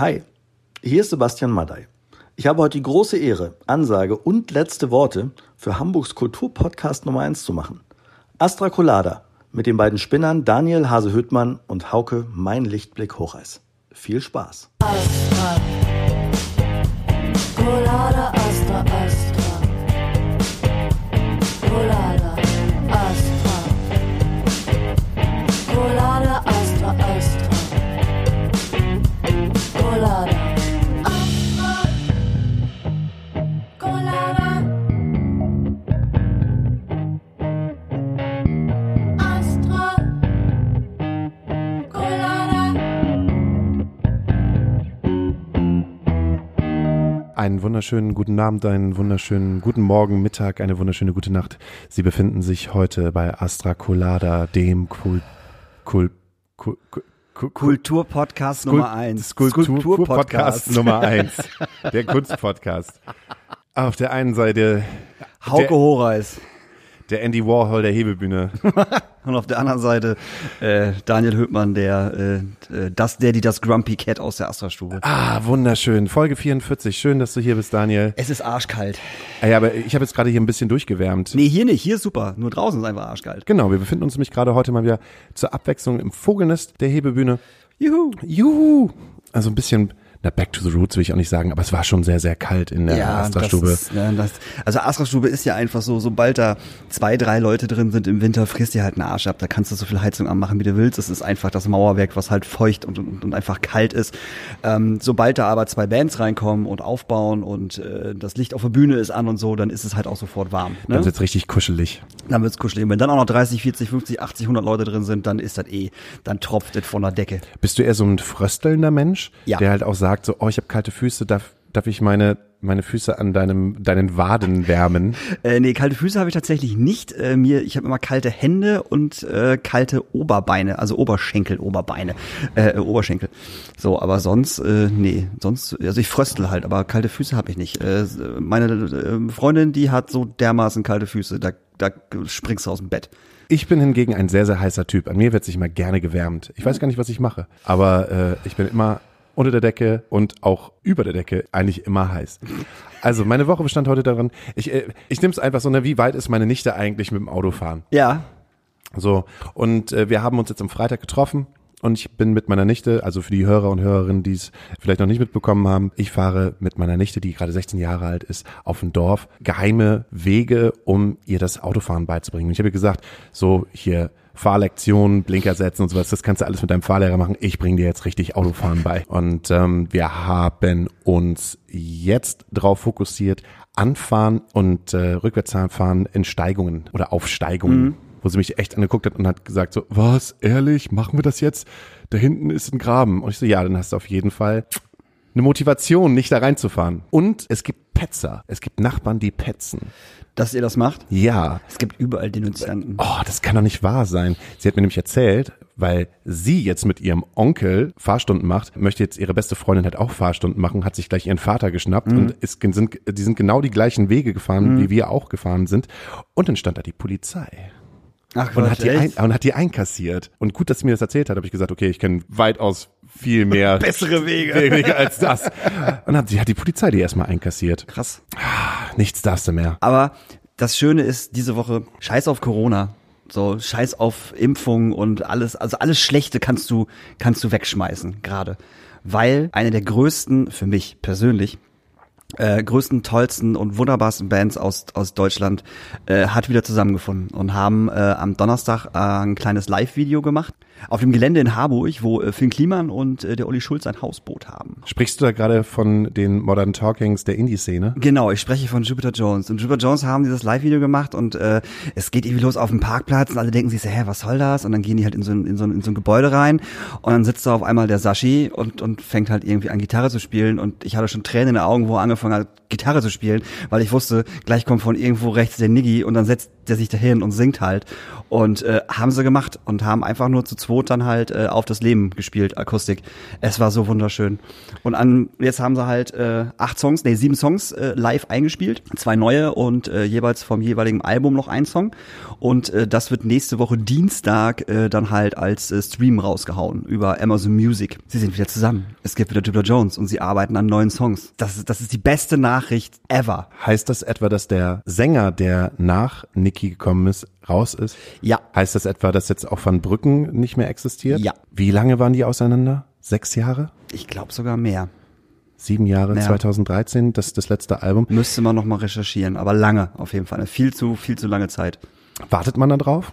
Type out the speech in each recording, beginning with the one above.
Hi, hier ist Sebastian Madei. Ich habe heute die große Ehre, Ansage und letzte Worte für Hamburgs Kulturpodcast Nummer 1 zu machen. Astra Colada mit den beiden Spinnern Daniel Hase-Hüttmann und Hauke Mein Lichtblick Hocheis. Viel Spaß. Astra. Colada, Einen wunderschönen guten Abend, einen wunderschönen guten Morgen, Mittag, eine wunderschöne gute Nacht. Sie befinden sich heute bei Astra Colada, dem Kul Kul Kul Kul Kul Kulturpodcast Skul- Nummer eins. Skulpturpodcast Nummer eins. Der Kunstpodcast. Auf der einen Seite Hauke der, Horeis. Der Andy Warhol der Hebebühne. Und auf der anderen Seite äh, Daniel Höppmann, der, äh, äh, das, der, die das Grumpy Cat aus der Astra-Stube. Ah, wunderschön. Folge 44. Schön, dass du hier bist, Daniel. Es ist arschkalt. Ah ja, aber ich habe jetzt gerade hier ein bisschen durchgewärmt. Nee, hier nicht. Hier ist super. Nur draußen ist einfach arschkalt. Genau, wir befinden uns nämlich gerade heute mal wieder zur Abwechslung im Vogelnest der Hebebühne. Juhu. Juhu! Also ein bisschen, na, back to the roots will ich auch nicht sagen, aber es war schon sehr, sehr kalt in der Astra-Stube. das ist, ja, das, also Astra-Stube ist ja einfach so, sobald da zwei, drei Leute drin sind im Winter, frisst dir halt einen Arsch ab. Da kannst du so viel Heizung anmachen, wie du willst. Es ist einfach das Mauerwerk, was halt feucht und, und, und einfach kalt ist. Ähm, sobald da aber zwei Bands reinkommen und aufbauen und äh, das Licht auf der Bühne ist an und so, dann ist es halt auch sofort warm. Ne? Dann wird's richtig kuschelig. Dann wird's kuschelig. Und wenn dann auch noch 30, 40, 50, 80, 100 Leute drin sind, dann ist das eh, dann tropft es von der Decke. Bist du eher so ein fröstelnder Mensch, Ja. der halt auch sagt so, oh, ich habe kalte Füße, darf, darf ich meine, meine Füße an deinem, deinen Waden wärmen? Äh, nee, kalte Füße habe ich tatsächlich nicht. Äh, mir, ich habe immer kalte Hände und äh, kalte Oberbeine, also Oberschenkel, Oberbeine, äh, Oberschenkel. So, aber sonst, äh, nee, sonst, also ich fröstel halt, aber kalte Füße habe ich nicht. Äh, meine äh, Freundin, die hat so dermaßen kalte Füße, da, da springst du aus dem Bett. Ich bin hingegen ein sehr, sehr heißer Typ. An mir wird sich mal gerne gewärmt. Ich weiß gar nicht, was ich mache, aber äh, ich bin immer unter der Decke und auch über der Decke eigentlich immer heiß. Also meine Woche bestand heute darin, ich, äh, ich nehme es einfach so, ne, wie weit ist meine Nichte eigentlich mit dem Auto fahren? Ja, So, und äh, wir haben uns jetzt am Freitag getroffen und ich bin mit meiner Nichte, also für die Hörer und Hörerinnen, die es vielleicht noch nicht mitbekommen haben, ich fahre mit meiner Nichte, die gerade 16 Jahre alt ist, auf ein Dorf, geheime Wege, um ihr das Autofahren beizubringen. Und ich habe ihr gesagt, so hier Fahrlektionen, Blinker setzen und sowas, das kannst du alles mit deinem Fahrlehrer machen. Ich bringe dir jetzt richtig Autofahren bei. Und ähm, wir haben uns jetzt darauf fokussiert, Anfahren und äh, Rückwärtsfahren in Steigungen oder Aufsteigungen wo sie mich echt angeguckt hat und hat gesagt so, was, ehrlich, machen wir das jetzt? Da hinten ist ein Graben. Und ich so, ja, dann hast du auf jeden Fall eine Motivation, nicht da reinzufahren. Und es gibt Petzer. Es gibt Nachbarn, die petzen. Dass ihr das macht. Ja. Es gibt überall Denunzianten. Oh, das kann doch nicht wahr sein. Sie hat mir nämlich erzählt, weil sie jetzt mit ihrem Onkel Fahrstunden macht, möchte jetzt ihre beste Freundin halt auch Fahrstunden machen, hat sich gleich ihren Vater geschnappt und ist, sind, die sind genau die gleichen Wege gefahren, wie wir auch gefahren sind. Und dann stand da die Polizei. Ach Und hat, die ein, und hat die einkassiert. Und gut, dass sie mir das erzählt hat, habe ich gesagt, okay, ich kenne weitaus viel mehr Bessere Wege. Wege als das. Und hat, die hat die Polizei die erstmal einkassiert. Krass. Nichts darfst du mehr. Aber das Schöne ist diese Woche, scheiß auf Corona. So, scheiß auf Impfung und alles, also alles Schlechte kannst du, kannst du wegschmeißen, gerade. Weil eine der größten, für mich persönlich, äh, größten, tollsten und wunderbarsten Bands aus, aus Deutschland äh, hat wieder zusammengefunden und haben äh, am Donnerstag äh, ein kleines Live-Video gemacht auf dem Gelände in Harburg, wo äh, Finn Kliman und äh, der Uli Schulz ein Hausboot haben. Sprichst du da gerade von den Modern Talkings der Indie-Szene? Genau, ich spreche von Jupiter Jones. Und Jupiter Jones haben dieses Live-Video gemacht und äh, es geht irgendwie los auf dem Parkplatz und alle denken sich so, hä, was soll das? Und dann gehen die halt in so ein, in so ein, in so ein Gebäude rein und dann sitzt da auf einmal der Sashi und, und fängt halt irgendwie an Gitarre zu spielen und ich hatte schon Tränen in den Augen, wo er angefangen hat Gitarre zu spielen, weil ich wusste, gleich kommt von irgendwo rechts der Niggi und dann setzt der sich dahin und singt halt. Und äh, haben sie gemacht und haben einfach nur zu zweit dann halt äh, auf das Leben gespielt, Akustik. Es war so wunderschön. Und an, jetzt haben sie halt äh, acht Songs, nee, sieben Songs äh, live eingespielt, zwei neue und äh, jeweils vom jeweiligen Album noch ein Song. Und äh, das wird nächste Woche Dienstag äh, dann halt als äh, Stream rausgehauen über Amazon Music. Sie sind wieder zusammen. Es gibt wieder Dubla Jones und sie arbeiten an neuen Songs. Das, ist- das ist die beste Nachricht ever. Heißt das etwa, dass der Sänger, der nach Niki gekommen ist, raus ist? Ja. Heißt das etwa, dass jetzt auch Van Brücken nicht mehr existiert? Ja. Wie lange waren die auseinander? Sechs Jahre? Ich glaube sogar mehr. Sieben Jahre? Ja. 2013? Das ist das letzte Album. Müsste man noch mal recherchieren, aber lange auf jeden Fall. Eine viel zu, viel zu lange Zeit. Wartet man da drauf?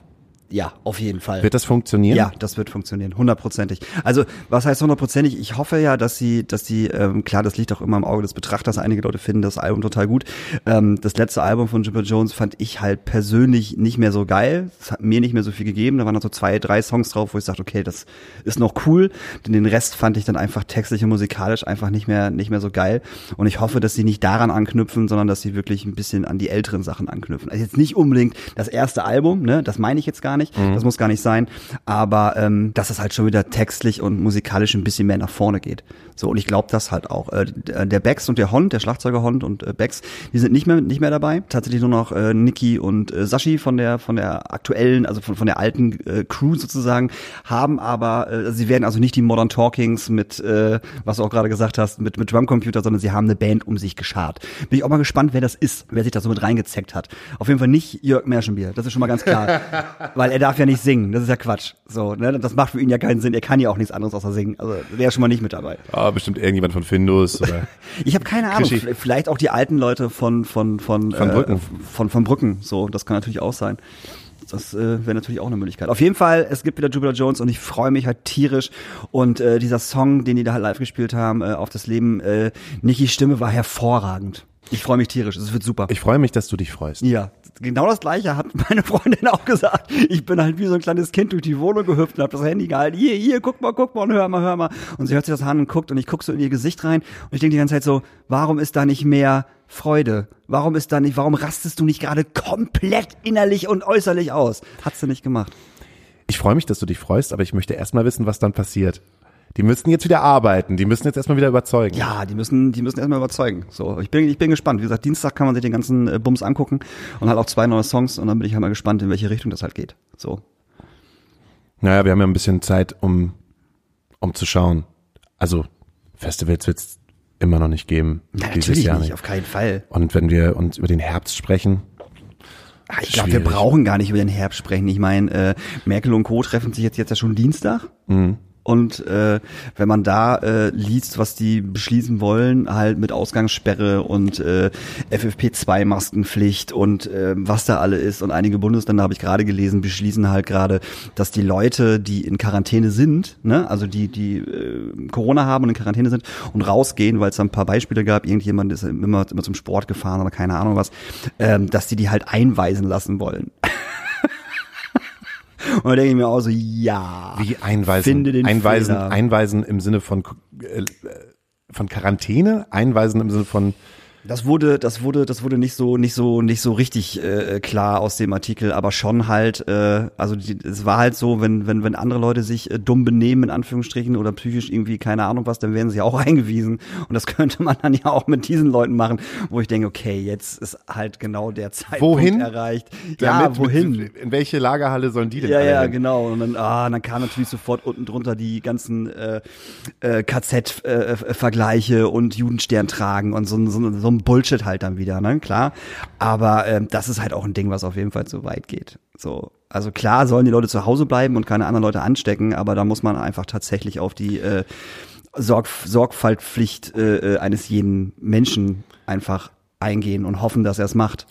Ja, auf jeden Fall. Wird das funktionieren? Ja, das wird funktionieren, hundertprozentig. Also was heißt hundertprozentig? Ich hoffe ja, dass sie, dass sie, ähm, klar, das liegt auch immer im Auge des Betrachters. Einige Leute finden das Album total gut. Ähm, das letzte Album von Jimmy Jones fand ich halt persönlich nicht mehr so geil. Es hat mir nicht mehr so viel gegeben. Da waren noch so zwei, drei Songs drauf, wo ich sagte, okay, das ist noch cool. Denn den Rest fand ich dann einfach textlich und musikalisch einfach nicht mehr, nicht mehr so geil. Und ich hoffe, dass sie nicht daran anknüpfen, sondern dass sie wirklich ein bisschen an die älteren Sachen anknüpfen. Also jetzt nicht unbedingt das erste Album, ne? Das meine ich jetzt gar nicht. Das muss gar nicht sein. Aber ähm, dass es halt schon wieder textlich und musikalisch ein bisschen mehr nach vorne geht. So, und ich glaube das halt auch. Äh, der Bex und der Hond, der Schlagzeuger Hond und äh, Bex, die sind nicht mehr nicht mehr dabei. Tatsächlich nur noch äh, Niki und äh, Sashi von der von der aktuellen, also von, von der alten äh, Crew sozusagen, haben aber, äh, sie werden also nicht die Modern Talkings mit, äh, was du auch gerade gesagt hast, mit, mit Drumcomputer, sondern sie haben eine Band um sich geschart. Bin ich auch mal gespannt, wer das ist, wer sich da so mit reingezeckt hat. Auf jeden Fall nicht Jörg Merschenbier, das ist schon mal ganz klar. Weil er darf ja nicht singen, das ist ja Quatsch. So, ne? Das macht für ihn ja keinen Sinn, er kann ja auch nichts anderes außer singen. Also der ist schon mal nicht mit dabei. Ah, bestimmt irgendjemand von Findus oder Ich habe keine Ahnung, Krischi. vielleicht auch die alten Leute von von von Von Brücken. Äh, von von Brücken, so, das kann natürlich auch sein. Das äh, wäre natürlich auch eine Möglichkeit. Auf jeden Fall, es gibt wieder Jupiter Jones und ich freue mich halt tierisch. Und äh, dieser Song, den die da halt live gespielt haben, äh, auf das Leben, äh, Nikis Stimme war hervorragend. Ich freue mich tierisch, es wird super. Ich freue mich, dass du dich freust. Ja, genau das gleiche hat meine Freundin auch gesagt. Ich bin halt wie so ein kleines Kind durch die Wohnung gehüpft und habe das Handy gehalten. Hier, hier, guck mal, guck mal und hör mal, hör mal. Und sie hört sich das an und guckt und ich guck so in ihr Gesicht rein und ich denke die ganze Zeit so, warum ist da nicht mehr Freude? Warum ist da nicht, warum rastest du nicht gerade komplett innerlich und äußerlich aus? Hat sie nicht gemacht. Ich freue mich, dass du dich freust, aber ich möchte erstmal wissen, was dann passiert. Die müssen jetzt wieder arbeiten, die müssen jetzt erstmal wieder überzeugen. Ja, die müssen, die müssen erstmal überzeugen. So, ich bin, ich bin gespannt. Wie gesagt, Dienstag kann man sich den ganzen äh, Bums angucken und halt auch zwei neue Songs und dann bin ich halt mal gespannt, in welche Richtung das halt geht. So. Naja, wir haben ja ein bisschen Zeit, um, um zu schauen. Also, Festivals wird es immer noch nicht geben. Ja, dieses natürlich Jahr nicht, auf keinen Fall. Und wenn wir uns über den Herbst sprechen, Ah, Ich glaube, wir brauchen gar nicht über den Herbst sprechen. Ich meine, äh, Merkel und Co. treffen sich jetzt, jetzt ja schon Dienstag. Mhm. Und äh, wenn man da äh, liest, was die beschließen wollen, halt mit Ausgangssperre und äh, FFP2-Maskenpflicht und äh, was da alle ist und einige Bundesländer habe ich gerade gelesen, beschließen halt gerade, dass die Leute, die in Quarantäne sind, ne, also die die äh, Corona haben und in Quarantäne sind und rausgehen, weil es da ein paar Beispiele gab, irgendjemand ist immer, immer zum Sport gefahren oder keine Ahnung was, ähm, dass die die halt einweisen lassen wollen. Und da denke ich mir auch so, ja. wie einweisen, Finde den einweisen, Fehler. einweisen im Sinne von, äh, von Quarantäne, einweisen im Sinne von, Das wurde, das wurde, das wurde nicht so, nicht so, nicht so richtig äh, klar aus dem Artikel, aber schon halt, äh, also die, es war halt so, wenn, wenn, wenn andere Leute sich äh, dumm benehmen in Anführungsstrichen oder psychisch irgendwie keine Ahnung was, dann werden sie auch eingewiesen und das könnte man dann ja auch mit diesen Leuten machen, wo ich denke, okay, jetzt ist halt genau der Zeitpunkt Wohin? erreicht. Ja, Damit- wohin? Mit, in welche Lagerhalle sollen die denn Ja, ja, hin? genau. Und dann, ah, dann kam natürlich sofort unten drunter die ganzen äh, äh, KZ-Vergleiche und Judenstern tragen und so, ein- so, ein- so ein Bullshit halt dann wieder, ne? Klar. Aber ähm, das ist halt auch ein Ding, was auf jeden Fall zu weit geht. So. Also klar sollen die Leute zu Hause bleiben und keine anderen Leute anstecken, aber da muss man einfach tatsächlich auf die äh, Sorg Sorgfaltpflicht äh, äh, eines jeden Menschen einfach eingehen und hoffen, dass er es macht.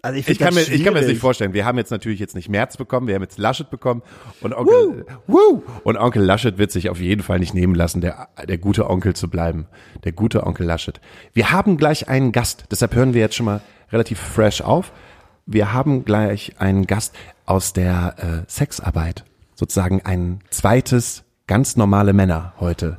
Also ich, Ich kann, mir, das ich kann mir das nicht vorstellen. Wir haben jetzt natürlich jetzt nicht März bekommen, wir haben jetzt Laschet bekommen und Onkel, Woo! und Onkel Laschet wird sich auf jeden Fall nicht nehmen lassen, der, der gute Onkel zu bleiben. Der gute Onkel Laschet. Wir haben gleich einen Gast, deshalb hören wir jetzt schon mal relativ fresh auf. Wir haben gleich einen Gast aus der äh, Sexarbeit, sozusagen ein zweites ganz normale Männer heute.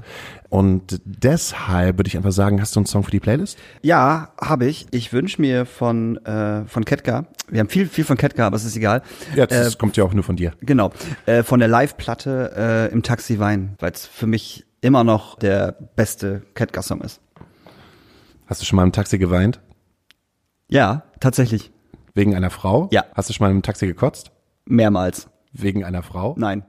Und deshalb würde ich einfach sagen, hast du einen Song für die Playlist? Ja, habe ich. Ich wünsche mir von, äh, von Ketka, wir haben viel, viel von Ketka, aber es ist egal. Ja, das Äh, kommt ja auch nur von dir. Genau, äh, von der Live-Platte äh, im Taxi Wein, weil es für mich immer noch der beste Ketka-Song ist. Hast du schon mal im Taxi geweint? Ja, tatsächlich. Wegen einer Frau? Ja. Hast du schon mal im Taxi gekotzt? Mehrmals. Wegen einer Frau? Nein.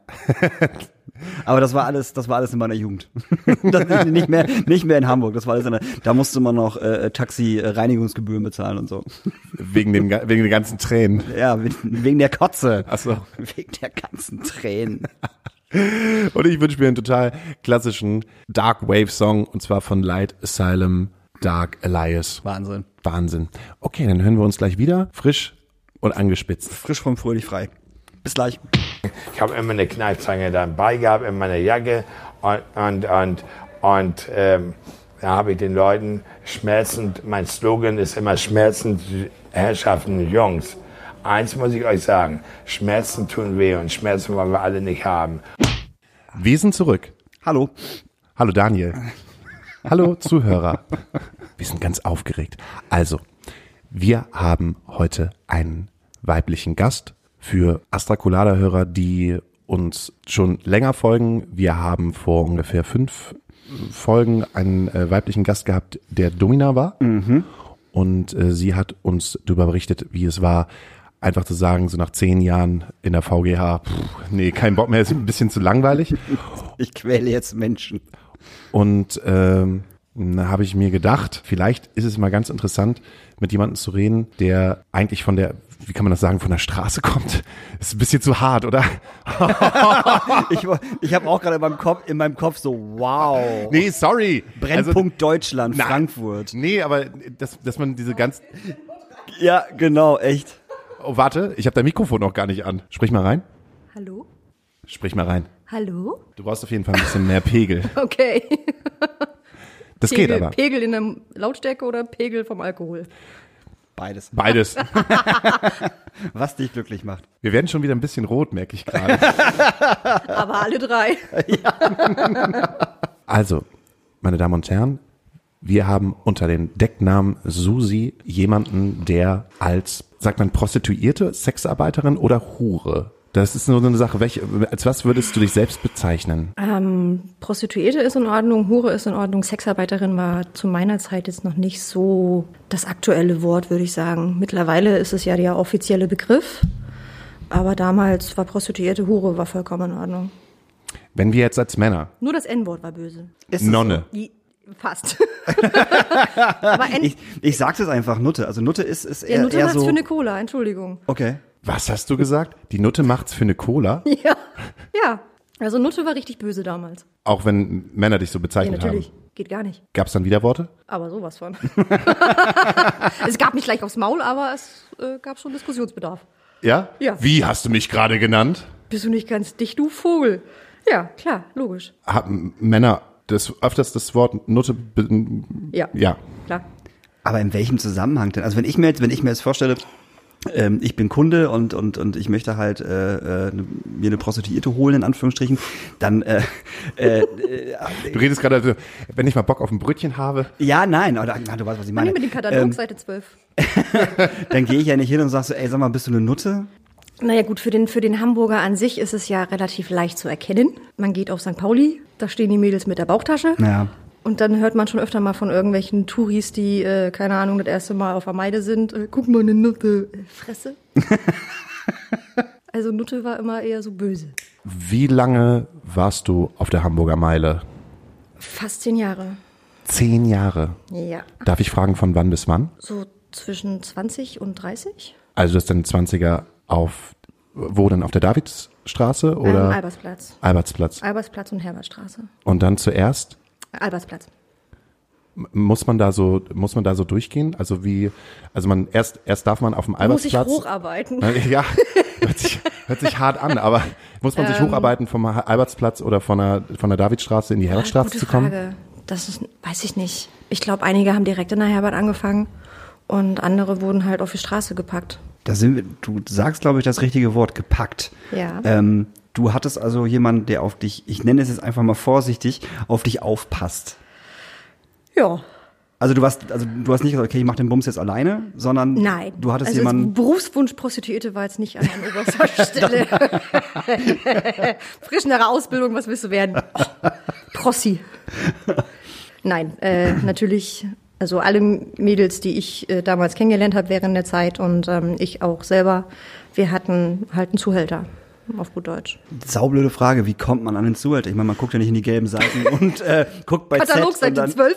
Aber das war alles, das war alles in meiner Jugend. das, nicht mehr, nicht mehr in Hamburg. Das war alles in der, da musste man noch äh, Taxi-Reinigungsgebühren bezahlen und so. Wegen, dem, wegen den ganzen Tränen. Ja, we- wegen der Kotze. Ach so. Wegen der ganzen Tränen. Und ich wünsche mir einen total klassischen Dark Wave Song und zwar von Light Asylum Dark Elias. Wahnsinn. Wahnsinn. Okay, dann hören wir uns gleich wieder. Frisch und angespitzt. Frisch vom fröhlich frei. Bis gleich. Ich habe immer eine Kneifzange dabei gehabt in meiner Jacke und, und, und, und ähm, da habe ich den Leuten schmerzend, mein Slogan ist immer schmerzend Herrschaften Jungs. Eins muss ich euch sagen, Schmerzen tun weh und Schmerzen wollen wir alle nicht haben. Wir sind zurück. Hallo. Hallo Daniel. Hallo Zuhörer. Wir sind ganz aufgeregt. Also, wir haben heute einen weiblichen Gast für Astra Colada Hörer, die uns schon länger folgen. Wir haben vor ungefähr fünf Folgen einen äh, weiblichen Gast gehabt, der Domina war. Und äh, sie hat uns darüber berichtet, wie es war, einfach zu sagen, so nach zehn Jahren in der VGH, pff, nee, kein Bock mehr, ist ein bisschen zu langweilig. Ich quäle jetzt Menschen. Und ähm, da habe ich mir gedacht, vielleicht ist es mal ganz interessant, mit jemandem zu reden, der eigentlich von der, wie kann man das sagen, von der Straße kommt. ist ein bisschen zu hart, oder? Ich, ich habe auch gerade in meinem Kopf, in meinem Kopf so, wow. Nee, sorry. Brennpunkt Deutschland, Na, Frankfurt. Nee, aber dass, dass man diese ganz. Ja, genau, echt. Oh, warte, ich habe dein Mikrofon noch gar nicht an. Sprich mal rein. Hallo? Sprich mal rein. Hallo? Du brauchst auf jeden Fall ein bisschen mehr Pegel. Okay. Das Pegel, geht aber. Pegel in der Lautstärke oder Pegel vom Alkohol? Beides. Beides. Was dich glücklich macht. Wir werden schon wieder ein bisschen rot, merke ich gerade. Aber alle drei. Also, meine Damen und Herren, wir haben unter den Decknamen Susi jemanden, der als, sagt man, Prostituierte, Sexarbeiterin oder Hure? Das ist nur so eine Sache. Welche, als was würdest du dich selbst bezeichnen? Ähm, Prostituierte ist in Ordnung, Hure ist in Ordnung, Sexarbeiterin war zu meiner Zeit jetzt noch nicht so das aktuelle Wort, würde ich sagen. Mittlerweile ist es ja der offizielle Begriff, aber damals war Prostituierte, Hure war vollkommen in Ordnung. Wenn wir jetzt als Männer, Nur das N-Wort war böse. Nonne, Die, fast. aber N Ich, ich sag's jetzt einfach Nutte. Also Nutte ist, ist ja, eher, Nutte eher so. für eine Cola, Entschuldigung. okay. Was hast du gesagt? Die Nutte macht's für eine Cola? Ja. Ja. Also Nutte war richtig böse damals. Auch wenn Männer dich so Ja, bezeichnet natürlich. haben. Geht gar nicht. Gab's dann Widerworte? Aber sowas von. es gab nicht gleich aufs Maul, aber es äh, gab schon Diskussionsbedarf. Ja? Ja. Wie hast du mich gerade genannt? Bist du nicht ganz dicht, du Vogel? Ja, klar, logisch. Haben Männer das öfters das Wort Nutte Ja. ja. Klar. Aber in welchem Zusammenhang denn? Also wenn ich mir jetzt, wenn ich mir jetzt vorstelle, ähm, ich bin Kunde und und und ich möchte halt äh, äh, ne- mir eine Prostituierte holen in Anführungsstrichen, dann äh, äh, Du redest gerade, also, wenn ich mal Bock auf ein Brötchen habe. ja nein, oder na, du weißt was ich meine. mit dem Katalog, Ähm, Seite 12. dann gehe ich ja nicht hin und sag so, ey, sag mal, bist du eine Nutte? Naja gut, für den, für den Hamburger an sich ist es ja relativ leicht zu erkennen. Man geht auf St. Pauli, da stehen die Mädels mit der Bauchtasche. Ja. Und dann hört man schon öfter mal von irgendwelchen Touris, die, äh, keine Ahnung, das erste Mal auf der Meide sind. Äh, guck mal, eine Nutte. Äh, Fresse. also Nutte war immer eher so böse. Wie lange warst du auf der Hamburger Meile? Fast zehn Jahre. Zehn Jahre. Ja. Darf ich fragen, von wann bis wann? So zwischen 20 und 30? Also das dann 20er auf, wo denn, auf der Davidsstraße oder Ähm, Albertsplatz. Albertsplatz? Albertsplatz und Herbertstraße. Und dann zuerst, Albertsplatz. muss man da so, muss man da so durchgehen? Also wie, also man, erst, erst darf man auf dem Muss ich Albertsplatz. hocharbeiten. Ja, hört sich, hört sich hart an, aber muss man Ähm. sich hocharbeiten vom Albertsplatz oder von der, von der Davidstraße in die Herbertstraße zu kommen? Frage. Das ist, weiß ich nicht. Ich glaube, einige haben direkt in der Herbert angefangen und andere wurden halt auf die Straße gepackt. Da sind wir, du sagst, glaube ich, das richtige Wort, gepackt. Ja. Ähm, Du hattest also jemanden, der auf dich, ich nenne es jetzt einfach mal vorsichtig, auf dich aufpasst. Ja. Also du warst, also du hast nicht gesagt, okay, ich mach den Bums jetzt alleine, sondern Nein. du hattest also jemanden. Berufswunsch Prostituierte war jetzt nicht an an oberster Stelle. Frisch nach der Ausbildung, was willst du werden? Oh, Prossi. Nein, äh, natürlich, also alle Mädels, die ich äh, damals kennengelernt habe während der Zeit und ähm, ich auch selber, wir hatten halt einen Zuhälter. Auf gut Deutsch. Saublöde Frage, wie kommt man an den Zuhälter? Ich meine, man guckt ja nicht in die gelben Seiten und äh, guckt bei Katalog Z Seite dann, 12.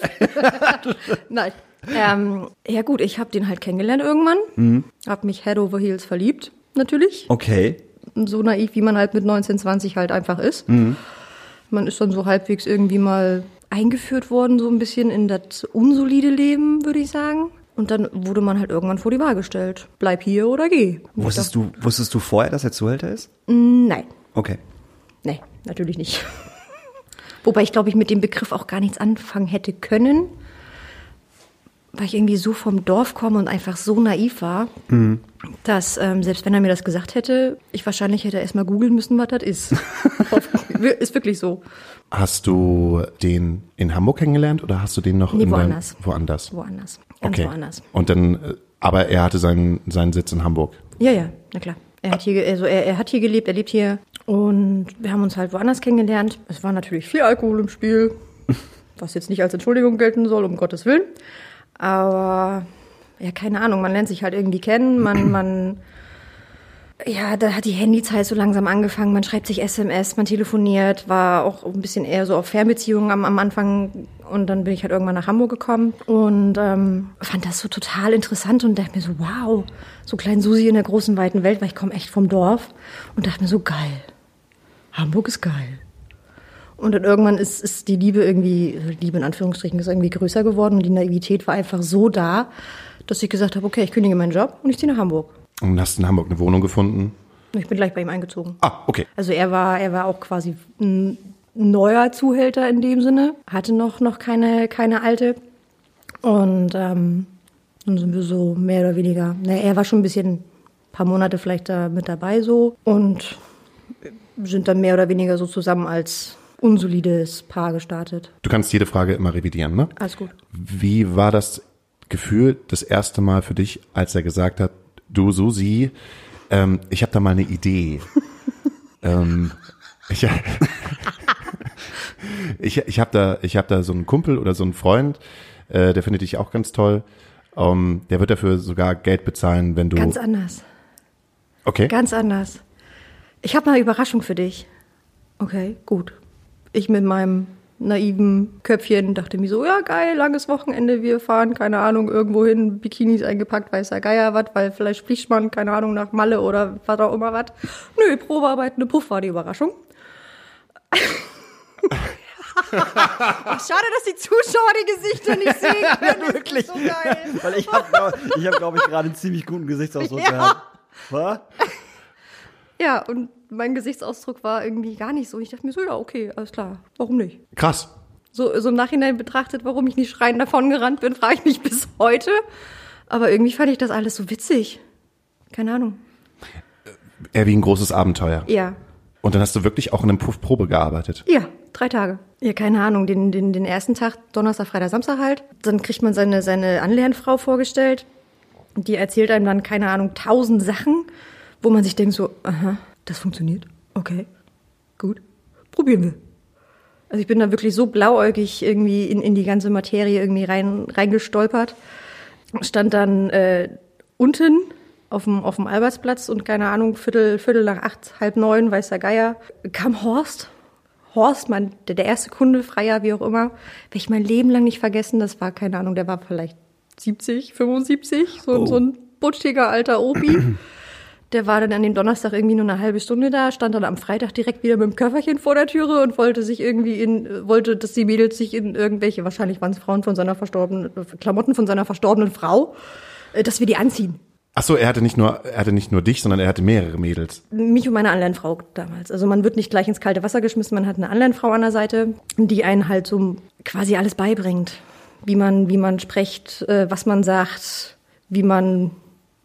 Nein. Ähm, ja gut, ich habe den halt kennengelernt irgendwann. Mhm. Hab mich head over heels verliebt, natürlich. Okay. So naiv, wie man halt mit 19, 20 halt einfach ist. Mhm. Man ist dann so halbwegs irgendwie mal eingeführt worden, so ein bisschen in das unsolide Leben, würde ich sagen. Und dann wurde man halt irgendwann vor die Wahl gestellt. Bleib hier oder geh. Und Wusstest du, wusstest du vorher, dass er Zuhälter ist? dachte, Nein, Okay. nee, natürlich nicht. Wobei ich glaube, ich mit dem Begriff auch gar nichts anfangen hätte können, weil ich irgendwie so vom Dorf komme und einfach so naiv war, dass ähm, selbst wenn er mir das gesagt hätte, ich wahrscheinlich hätte erstmal googeln müssen, was das ist. ist wirklich so. Hast du den in Hamburg kennengelernt oder hast du den noch Nee, in dein- woanders. woanders? Ganz okay. woanders. Und dann, äh, aber er hatte seinen, seinen Sitz in Hamburg. Ja, ja, na klar. Er hat hier, also er, er hat hier gelebt, er lebt hier und wir haben uns halt woanders kennengelernt. Es war natürlich viel Alkohol im Spiel, was jetzt nicht als Entschuldigung gelten soll, um Gottes Willen. Aber ja, keine Ahnung, man lernt sich halt irgendwie kennen, man, man, ja, da hat die Handyzeit so langsam angefangen, man schreibt sich SMS, man telefoniert, war auch ein bisschen eher so auf Fernbeziehungen am, am Anfang und dann bin ich halt irgendwann nach Hamburg gekommen und ähm, fand das so total interessant und dachte mir so, wow, so klein Susi in der großen, weiten Welt, weil ich komme echt vom Dorf und dachte mir so, geil, Hamburg ist geil. Und dann irgendwann ist, ist die Liebe irgendwie, Liebe in Anführungsstrichen, ist irgendwie größer geworden und die Naivität war einfach so da, dass ich gesagt habe, okay, ich kündige meinen Job und ich ziehe nach Hamburg. Und hast in Hamburg eine Wohnung gefunden. Und ich bin gleich bei ihm eingezogen. Ah, okay. Also er war, er war auch quasi ein neuer Zuhälter in dem Sinne, hatte noch, noch keine, keine alte. Und ähm, dann sind wir so mehr oder weniger, na, er war schon ein bisschen, ein paar Monate vielleicht da mit dabei so und sind dann mehr oder weniger so zusammen als unsolides Paar gestartet. Du kannst jede Frage immer revidieren, ne? Alles gut. Wie war das Gefühl das erste Mal für dich, als er gesagt hat, du Susi, ähm, ich habe da mal eine Idee. ähm, ich ich, ich habe da, ich hab da so einen Kumpel oder so einen Freund, äh, der findet dich auch ganz toll. Ähm, der wird dafür sogar Geld bezahlen, wenn du. Ganz anders. okay. Ganz anders. Ich habe mal eine Überraschung für dich. Okay, gut. Ich mit meinem naiven Köpfchen dachte mir so, ja geil, langes Wochenende, wir fahren, keine Ahnung, irgendwo hin, Bikinis eingepackt, weiß der Geier was, weil vielleicht fliegt man, keine Ahnung, nach Malle oder was auch immer was. Nö, Probearbeit, eine Puff war die Überraschung. Ach, schade, dass die Zuschauer die Gesichter nicht sehen können. Ist Wirklich. So. Weil ich habe, ich hab, glaube ich, gerade einen ziemlich guten Gesichtsausdruck Ja. gehabt. Was? Ja, und mein Gesichtsausdruck war irgendwie gar nicht so. Ich dachte mir so, ja, okay, alles klar, warum nicht? Krass. So, so im Nachhinein betrachtet, warum ich nicht schreiend davon gerannt bin, frage ich mich bis heute. Aber irgendwie fand ich das alles so witzig. Keine Ahnung. Eher wie ein großes Abenteuer. Ja. Und dann hast du wirklich auch in einem Puffprobe gearbeitet. Ja, drei Tage. Ja, keine Ahnung. Den, den, den ersten Tag, Donnerstag, Freitag, Samstag halt. Dann kriegt man seine, seine Anlernfrau vorgestellt. Die erzählt einem dann, keine Ahnung, tausend Sachen, wo man sich denkt so, aha, das funktioniert. Okay, gut, probieren wir. Also ich bin da wirklich so blauäugig irgendwie in, in die ganze Materie irgendwie rein, reingestolpert. Stand dann äh, unten auf dem, auf dem Albertsplatz und keine Ahnung, Viertel, Viertel nach acht, halb neun, weiß der Geier, kam Horst. Horst, mein, der, der erste Kunde, Freier, wie auch immer, werde ich mein Leben lang nicht vergessen. Das war, keine Ahnung, der war vielleicht 70, 75, so, so ein butschiger alter Opi. Der war dann an dem Donnerstag irgendwie nur eine halbe Stunde da, stand dann am Freitag direkt wieder mit dem Köfferchen vor der Türe und wollte sich irgendwie in, wollte, dass die Mädels sich in irgendwelche, wahrscheinlich waren es Frauen von seiner verstorbenen, äh, Klamotten von seiner verstorbenen Frau, äh, dass wir die anziehen. Ach so, er hatte nicht nur, er hatte nicht nur dich, sondern er hatte mehrere Mädels. Mich und meine Anlernfrau damals. Also man wird nicht gleich ins kalte Wasser geschmissen, man hat eine Anlernfrau an der Seite, die einen halt so quasi alles beibringt. Wie man, wie man spricht, äh, was man sagt, wie man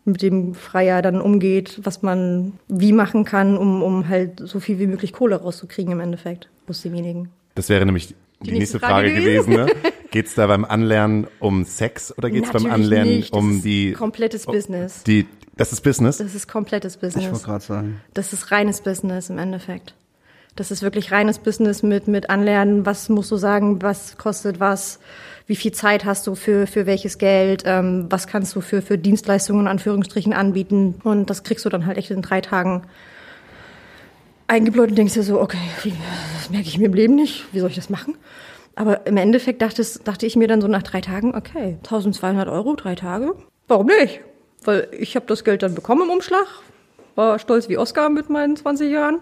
mit dem Freier dann umgeht, was man wie machen kann, um, um halt so viel wie möglich Kohle rauszukriegen im Endeffekt aus demjenigen. Das wäre nämlich die, nächste Frage, gewesen. Ne? Geht es da beim Anlernen um Sex oder geht es beim Anlernen nicht. Das um ist die komplettes Business. Die, das ist Business. Das ist komplettes Ich wollte Business. gerade sagen. Das ist reines Business im Endeffekt. Das ist wirklich reines Business mit, mit Anlernen, was musst du sagen, was kostet was, wie viel Zeit hast du für, für welches Geld, ähm, was kannst du für, für Dienstleistungen in Anführungsstrichen anbieten. Und das kriegst du dann halt echt in drei Tagen eingebläut und denkst dir so, okay, das merke ich mir im Leben nicht, wie soll ich das machen? Aber im Endeffekt dachte, dachte ich mir dann so nach drei Tagen, okay, 1200 Euro, drei Tage, warum nicht? Weil ich habe das Geld dann bekommen im Umschlag, war stolz wie Oscar mit meinen 20 Jahren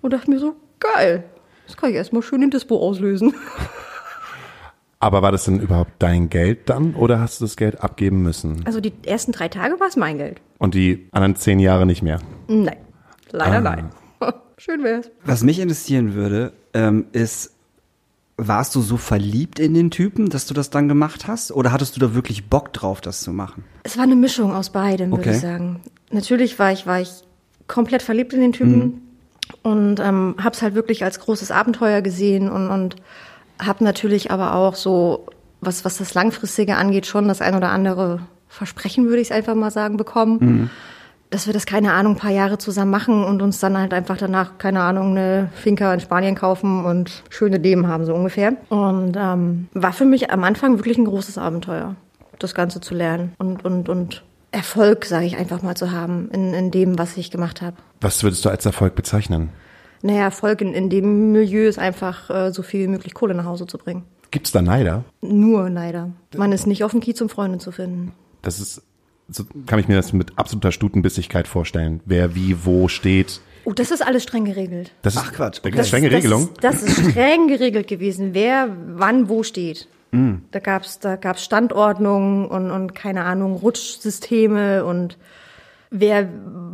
und dachte mir so, geil, das kann ich erstmal schön in Dispo auslösen. Aber war das denn überhaupt dein Geld dann oder hast du das Geld abgeben müssen? Also die ersten drei Tage war es mein Geld. Und die anderen zehn Jahre nicht mehr? Nein, leider Ah. nein. Schön wär's. Was mich interessieren würde, ähm, ist, warst du so verliebt in den Typen, dass du das dann gemacht hast? Oder hattest du da wirklich Bock drauf, das zu machen? Es war eine Mischung aus beidem, würde Okay. ich sagen. Natürlich war ich, war ich komplett verliebt in den Typen und ähm, habe es halt wirklich als großes Abenteuer gesehen und, und habe natürlich aber auch so, was, was das Langfristige angeht, schon das ein oder andere Versprechen, würde ich es einfach mal sagen, bekommen. Dass wir das, keine Ahnung, ein paar Jahre zusammen machen und uns dann halt einfach danach, keine Ahnung, eine Finca in Spanien kaufen und schöne Leben haben, so ungefähr. Und ähm, war für mich am Anfang wirklich ein großes Abenteuer, das Ganze zu lernen und, und, und Erfolg, sage ich einfach mal, zu haben in, in dem, was ich gemacht habe. Was würdest du als Erfolg bezeichnen? Naja, Erfolg in, in dem Milieu ist einfach, äh, so viel wie möglich Kohle nach Hause zu bringen. Gibt's da Neider? Nur leider. Man ist nicht auf dem Kiez, um Freunde zu finden. Das ist, so kann ich mir das mit absoluter Stutenbissigkeit vorstellen. Wer wie wo steht. Oh, das ist alles streng geregelt. Das Ach, ist, Quatsch, Da okay. gibt's strenge das Regelungen. Ist, das ist streng geregelt gewesen, wer wann wo steht. Da gab's da gab's Standordnungen und, und keine Ahnung, Rutschsysteme und wer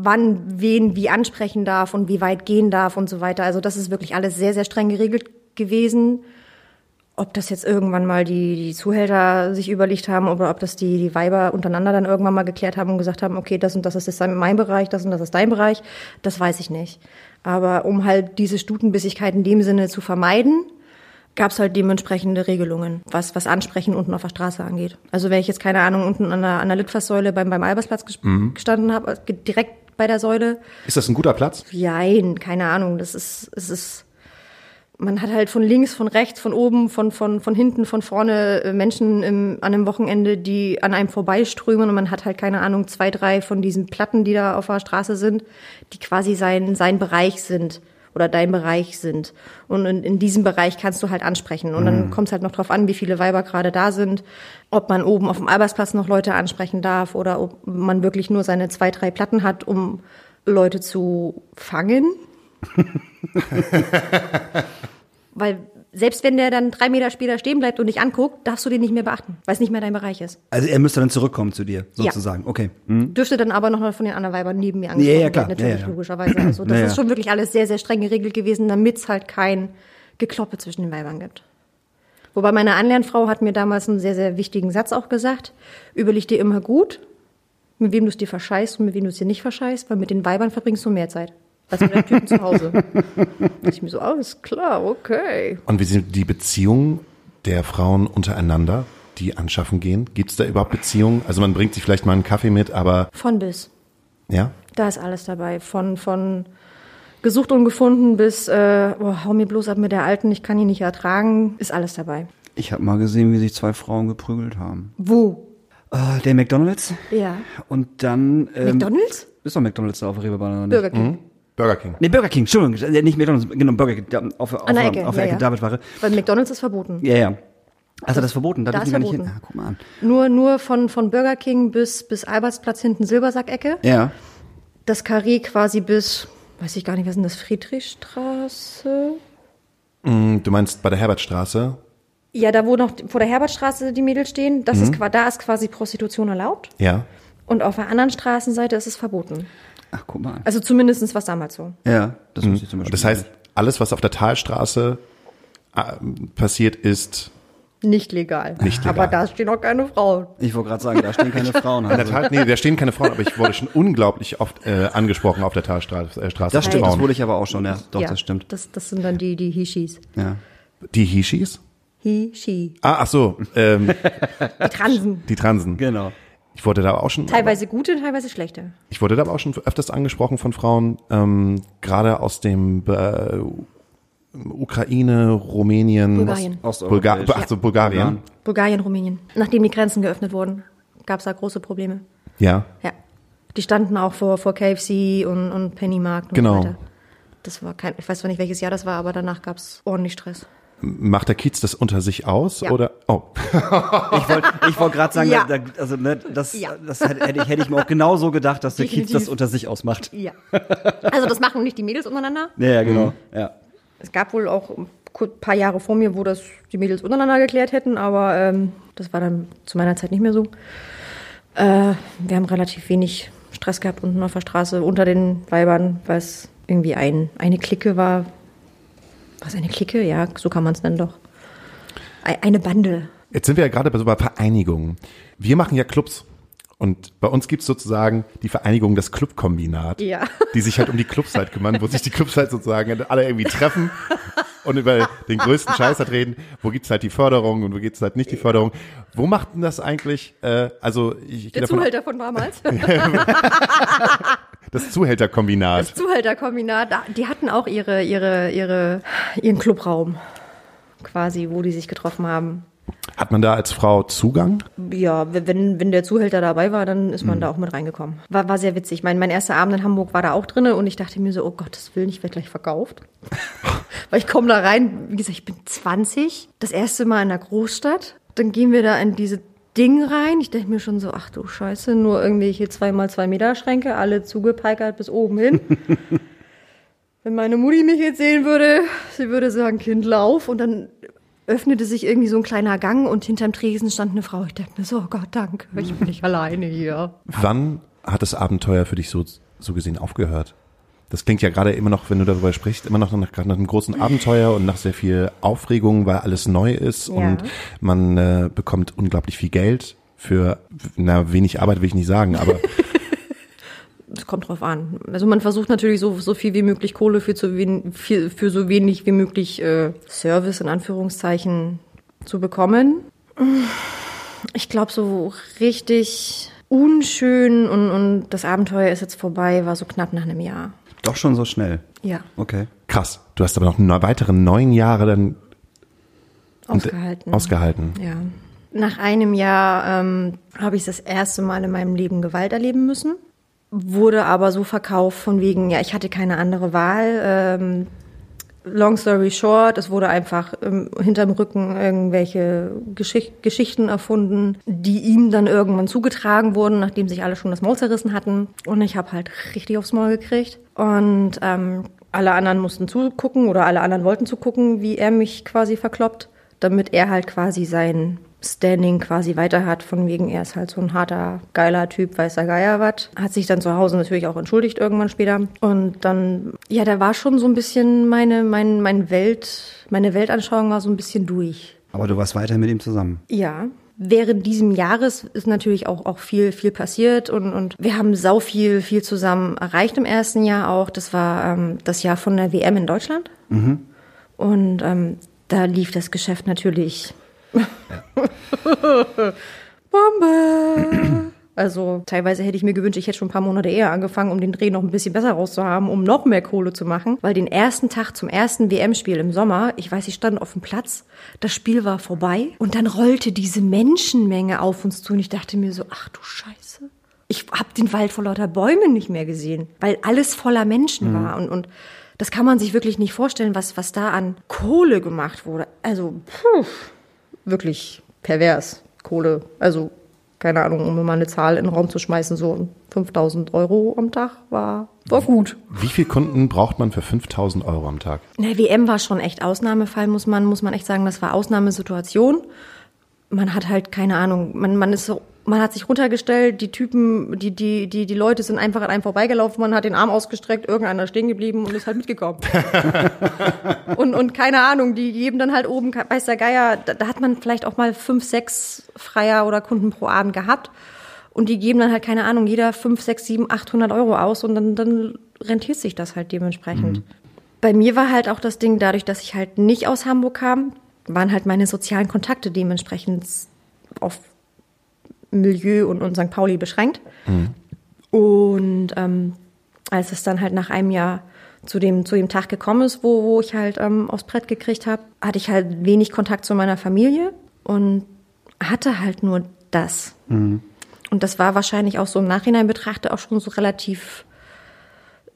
wann wen wie ansprechen darf und wie weit gehen darf und so weiter. Also das ist wirklich alles sehr, sehr streng geregelt gewesen. Ob das jetzt irgendwann mal die, die Zuhälter sich überlegt haben oder ob das die, die Weiber untereinander dann irgendwann mal geklärt haben und gesagt haben, okay, das und das ist mein Bereich, das und das ist dein Bereich, das weiß ich nicht. Aber um halt diese Stutenbissigkeit in dem Sinne zu vermeiden, gab es halt dementsprechende Regelungen, was, was Ansprechen unten auf der Straße angeht. Also wenn ich jetzt, keine Ahnung, unten an der, an der Litfaßsäule beim, beim Albersplatz ges- gestanden habe, äh, direkt bei der Säule, Ist das ein guter Platz? Jein, keine Ahnung. Das ist, es ist, man hat halt von links, von rechts, von oben, von, von, von hinten, von vorne äh, Menschen im, an einem Wochenende, die an einem vorbeiströmen und man hat halt, keine Ahnung, zwei, drei von diesen Platten, die da auf der Straße sind, die quasi sein, sein Bereich sind oder dein Bereich sind. Und in, in diesem Bereich kannst du halt ansprechen. Und dann kommt es halt noch drauf an, wie viele Weiber gerade da sind, ob man oben auf dem Albersplatz noch Leute ansprechen darf oder ob man wirklich nur seine zwei, drei Platten hat, um Leute zu fangen. Weil selbst wenn der dann drei Meter später stehen bleibt und dich anguckt, darfst du den nicht mehr beachten, weil es nicht mehr dein Bereich ist. Also er müsste dann zurückkommen zu dir, sozusagen. Okay. Hm? Dürfte dann aber noch mal von den anderen Weibern neben mir angesprochen Ja, ja, klar. werden, natürlich, Ja, ja, ja. logischerweise. Also das Ja, ja. ist schon wirklich alles sehr, sehr streng geregelt gewesen, damit es halt kein Gekloppe zwischen den Weibern gibt. Wobei meine Anlernfrau hat mir damals einen sehr, sehr wichtigen Satz auch gesagt. Überleg dir immer gut, mit wem du es dir verscheißt und mit wem du es dir nicht verscheißt, weil mit den Weibern verbringst du mehr Zeit als mit deinem Typen zu Hause. Da dachte ich mir so, alles klar, okay. Und wie sind die Beziehungen der Frauen untereinander, die anschaffen gehen? Gibt's da überhaupt Beziehungen? Also man bringt sich vielleicht mal einen Kaffee mit, aber Von bis. ja? Da ist alles dabei. Von, von gesucht und gefunden bis, äh, oh, hau mir bloß ab mit der Alten, ich kann die nicht ertragen, ist alles dabei. Ich habe mal gesehen, wie sich zwei Frauen geprügelt haben. Wo? Äh, der McDonalds Ja. und dann ähm, McDonalds? Ist doch McDonalds da auf der Reeperbahn oder nicht? Burger King. Burger King. Nee, Burger King, Entschuldigung, äh, nicht McDonalds, genau, Burger King, da, auf, auf, An der auf, Ecke. auf der ja, Ecke ja. Davidware. Weil McDonalds ist verboten. Ja, ja. Also das ist verboten, da, Da dürfen wir nicht hin. verboten. Ah, guck mal an. Nur, nur von, von Burger King bis, bis Albertsplatz hinten Silbersackecke. Ja. Das Karree quasi bis, weiß ich gar nicht, was ist denn das, Friedrichstraße? Mm, Du meinst bei der Herbertstraße? Ja, da wo noch vor der Herbertstraße die Mädels stehen, das Mhm. ist, da ist quasi Prostitution erlaubt. Ja. Und auf der anderen Straßenseite ist es verboten. Ach, guck mal an. Also zumindestens was damals so. Ja, das muss ich zum Beispiel. Das heißt, alles, was auf der Talstraße äh, passiert, ist Nicht legal. Nicht legal. Aber da stehen auch keine Frauen. Ich wollte gerade sagen, da stehen keine Frauen. In der Also. Tat, nee, da stehen keine Frauen, aber ich wurde schon unglaublich oft äh, angesprochen auf der Talstraße. Äh, Straße Das stimmt, das Frauen. wurde ich aber auch schon, ja. Doch, ja, das stimmt. Das, das sind dann die, die Hishis. Ja. Die Hishis? He, she. Ah, ach so, ähm, Die Transen. die Transen. Genau. Ich wurde da auch schon, Teilweise gute, teilweise schlechte. ich wurde da aber auch schon öfters angesprochen von Frauen, ähm, gerade aus dem äh, Ukraine, Rumänien, Bulgarien. Ost- Bulga ach so, Bulgarien. Bulgarien. Bulgarien, Rumänien. Nachdem die Grenzen geöffnet wurden, gab es da große Probleme. Ja. Ja. Die standen auch vor, vor KFC und, und Pennymarkt und Genau. so weiter. Das war kein, ich weiß zwar nicht, welches Jahr das war, aber danach gab es ordentlich Stress. Macht der Kiez das unter sich aus Ja. oder? Oh, Ich wollte ich wollt gerade sagen, Ja. da, also, ne, das, Ja. das hätte, hätte ich- hätte ich mir auch genauso gedacht, dass der Kiez Definitiv. das unter sich ausmacht. Ja. Also das machen nicht die Mädels untereinander. Ja, ja, genau. Ja. Es gab wohl auch ein paar Jahre vor mir, wo das die Mädels untereinander geklärt hätten, aber ähm, das war dann zu meiner Zeit nicht mehr so. Äh, wir haben relativ wenig Stress gehabt unten auf der Straße unter den Weibern, weil es irgendwie ein, eine Clique war. Was, eine Clique? Ja, so kann man es nennen doch. Ei- Eine Bande. Jetzt sind wir ja gerade bei so bei Vereinigungen. Wir machen ja Clubs. Und bei uns gibt's sozusagen die Vereinigung, das Clubkombinat, Ja. die sich halt um die Clubs halt kümmern, wo sich die Clubs halt sozusagen alle irgendwie treffen und über den größten Scheiß halt reden. Wo gibt's halt die Förderung und wo gibt's halt nicht die Förderung. Wo macht denn das eigentlich? Äh, also ich, ich Der davon Zuhälter von damals. das Zuhälterkombinat. Das Zuhälterkombinat, die hatten auch ihre, ihre, ihre, ihren Clubraum quasi, wo die sich getroffen haben. Hat man da als Frau Zugang? Ja, wenn, wenn der Zuhälter dabei war, dann ist man da auch mit reingekommen. War, war sehr witzig. Mein, mein erster Abend in Hamburg war da auch drinne und ich dachte mir so, oh Gottes Willen, ich werde gleich verkauft. Weil ich komme da rein, wie gesagt, ich bin 20, das erste Mal in der Großstadt. Dann gehen wir da in diese Ding rein. Ich denke mir schon so, ach du Scheiße, nur irgendwelche zwei mal zwei Meter Schränke, alle zugepeikert bis oben hin. Wenn meine Mutti mich jetzt sehen würde, sie würde sagen, Kind, lauf. Und dann öffnete sich irgendwie so ein kleiner Gang und hinterm Tresen stand eine Frau. Ich dachte mir so, oh Gott, danke, ich bin nicht alleine hier. Wann hat das Abenteuer für dich so, so gesehen aufgehört? Das klingt ja gerade immer noch, wenn du darüber sprichst, immer noch nach, nach einem großen Abenteuer und nach sehr viel Aufregung, weil alles neu ist Ja. und man äh, bekommt unglaublich viel Geld für, na, wenig Arbeit will ich nicht sagen, aber Es kommt drauf an. Also man versucht natürlich so, so viel wie möglich Kohle für, zu wen, für, für so wenig wie möglich äh, Service in Anführungszeichen zu bekommen. Ich glaube, so richtig unschön und, und das Abenteuer ist jetzt vorbei, war so knapp nach einem Jahr. Doch schon so schnell. Ja, Okay. krass. Du hast aber noch neun, weitere neun Jahre dann ausgehalten. ausgehalten. Ja. Nach einem Jahr ähm, habe ich das erste Mal in meinem Leben Gewalt erleben müssen. Wurde aber so verkauft von wegen, ja, ich hatte keine andere Wahl. Ähm, long story short, es wurde einfach ähm, hinterm Rücken irgendwelche Geschicht Geschichten erfunden, die ihm dann irgendwann zugetragen wurden, nachdem sich alle schon das Maul zerrissen hatten. Und ich habe halt richtig aufs Maul gekriegt. Und ähm, alle anderen mussten zugucken oder alle anderen wollten zugucken, wie er mich quasi verkloppt, damit er halt quasi sein Standing quasi weiter hat, von wegen er ist halt so ein harter, geiler Typ, weißer Geier was. Hat sich dann zu Hause natürlich auch entschuldigt irgendwann später. Und dann, ja, da war schon so ein bisschen meine, mein, mein Welt, meine Weltanschauung war so ein bisschen durch. Aber du warst weiter mit ihm zusammen. Ja. Während diesem Jahres ist natürlich auch, auch viel, viel passiert und, und wir haben sau viel, viel zusammen erreicht im ersten Jahr auch. Das war ähm, das Jahr von der WM in Deutschland. Und ähm, da lief das Geschäft natürlich. Bombe! Also teilweise hätte ich mir gewünscht, ich hätte schon ein paar Monate eher angefangen, um den Dreh noch ein bisschen besser rauszuhaben, um noch mehr Kohle zu machen. Weil den ersten Tag zum ersten WM-Spiel im Sommer, ich weiß, ich stand auf dem Platz, das Spiel war vorbei und dann rollte diese Menschenmenge auf uns zu und ich dachte mir so, ach du Scheiße. Ich hab den Wald vor lauter Bäumen nicht mehr gesehen, weil alles voller Menschen war und, und das kann man sich wirklich nicht vorstellen, was, was da an Kohle gemacht wurde. Also, puh, wirklich pervers. Kohle. Also, keine Ahnung, um mal eine Zahl in den Raum zu schmeißen, so 5000 Euro am Tag war, war gut. Wie viel Kunden braucht man für 5000 Euro am Tag? Na, WM war schon echt Ausnahmefall, muss man, muss man echt sagen. Das war Ausnahmesituation. Man hat halt keine Ahnung, man, man ist so man hat sich runtergestellt, die Typen, die, die, die, die Leute sind einfach an einem vorbeigelaufen, man hat den Arm ausgestreckt, irgendeiner stehen geblieben und ist halt mitgekommen. und, und keine Ahnung, die geben dann halt oben, weiß der Geier, da, da hat man vielleicht auch mal fünf, sechs Freier oder Kunden pro Abend gehabt. Und die geben dann halt, keine Ahnung, jeder fünf, sechs, sieben, achthundert Euro aus und dann, dann rentiert sich das halt dementsprechend. Mhm. Bei mir war halt auch das Ding, dadurch, dass ich halt nicht aus Hamburg kam, waren halt meine sozialen Kontakte dementsprechend auf Milieu und, und St. Pauli beschränkt. Mhm. Und ähm, als es dann halt nach einem Jahr zu dem, zu dem Tag gekommen ist, wo, wo ich halt ähm, aufs Brett gekriegt habe, hatte ich halt wenig Kontakt zu meiner Familie und hatte halt nur das. Mhm. Und das war wahrscheinlich auch so im Nachhinein betrachtet auch schon so relativ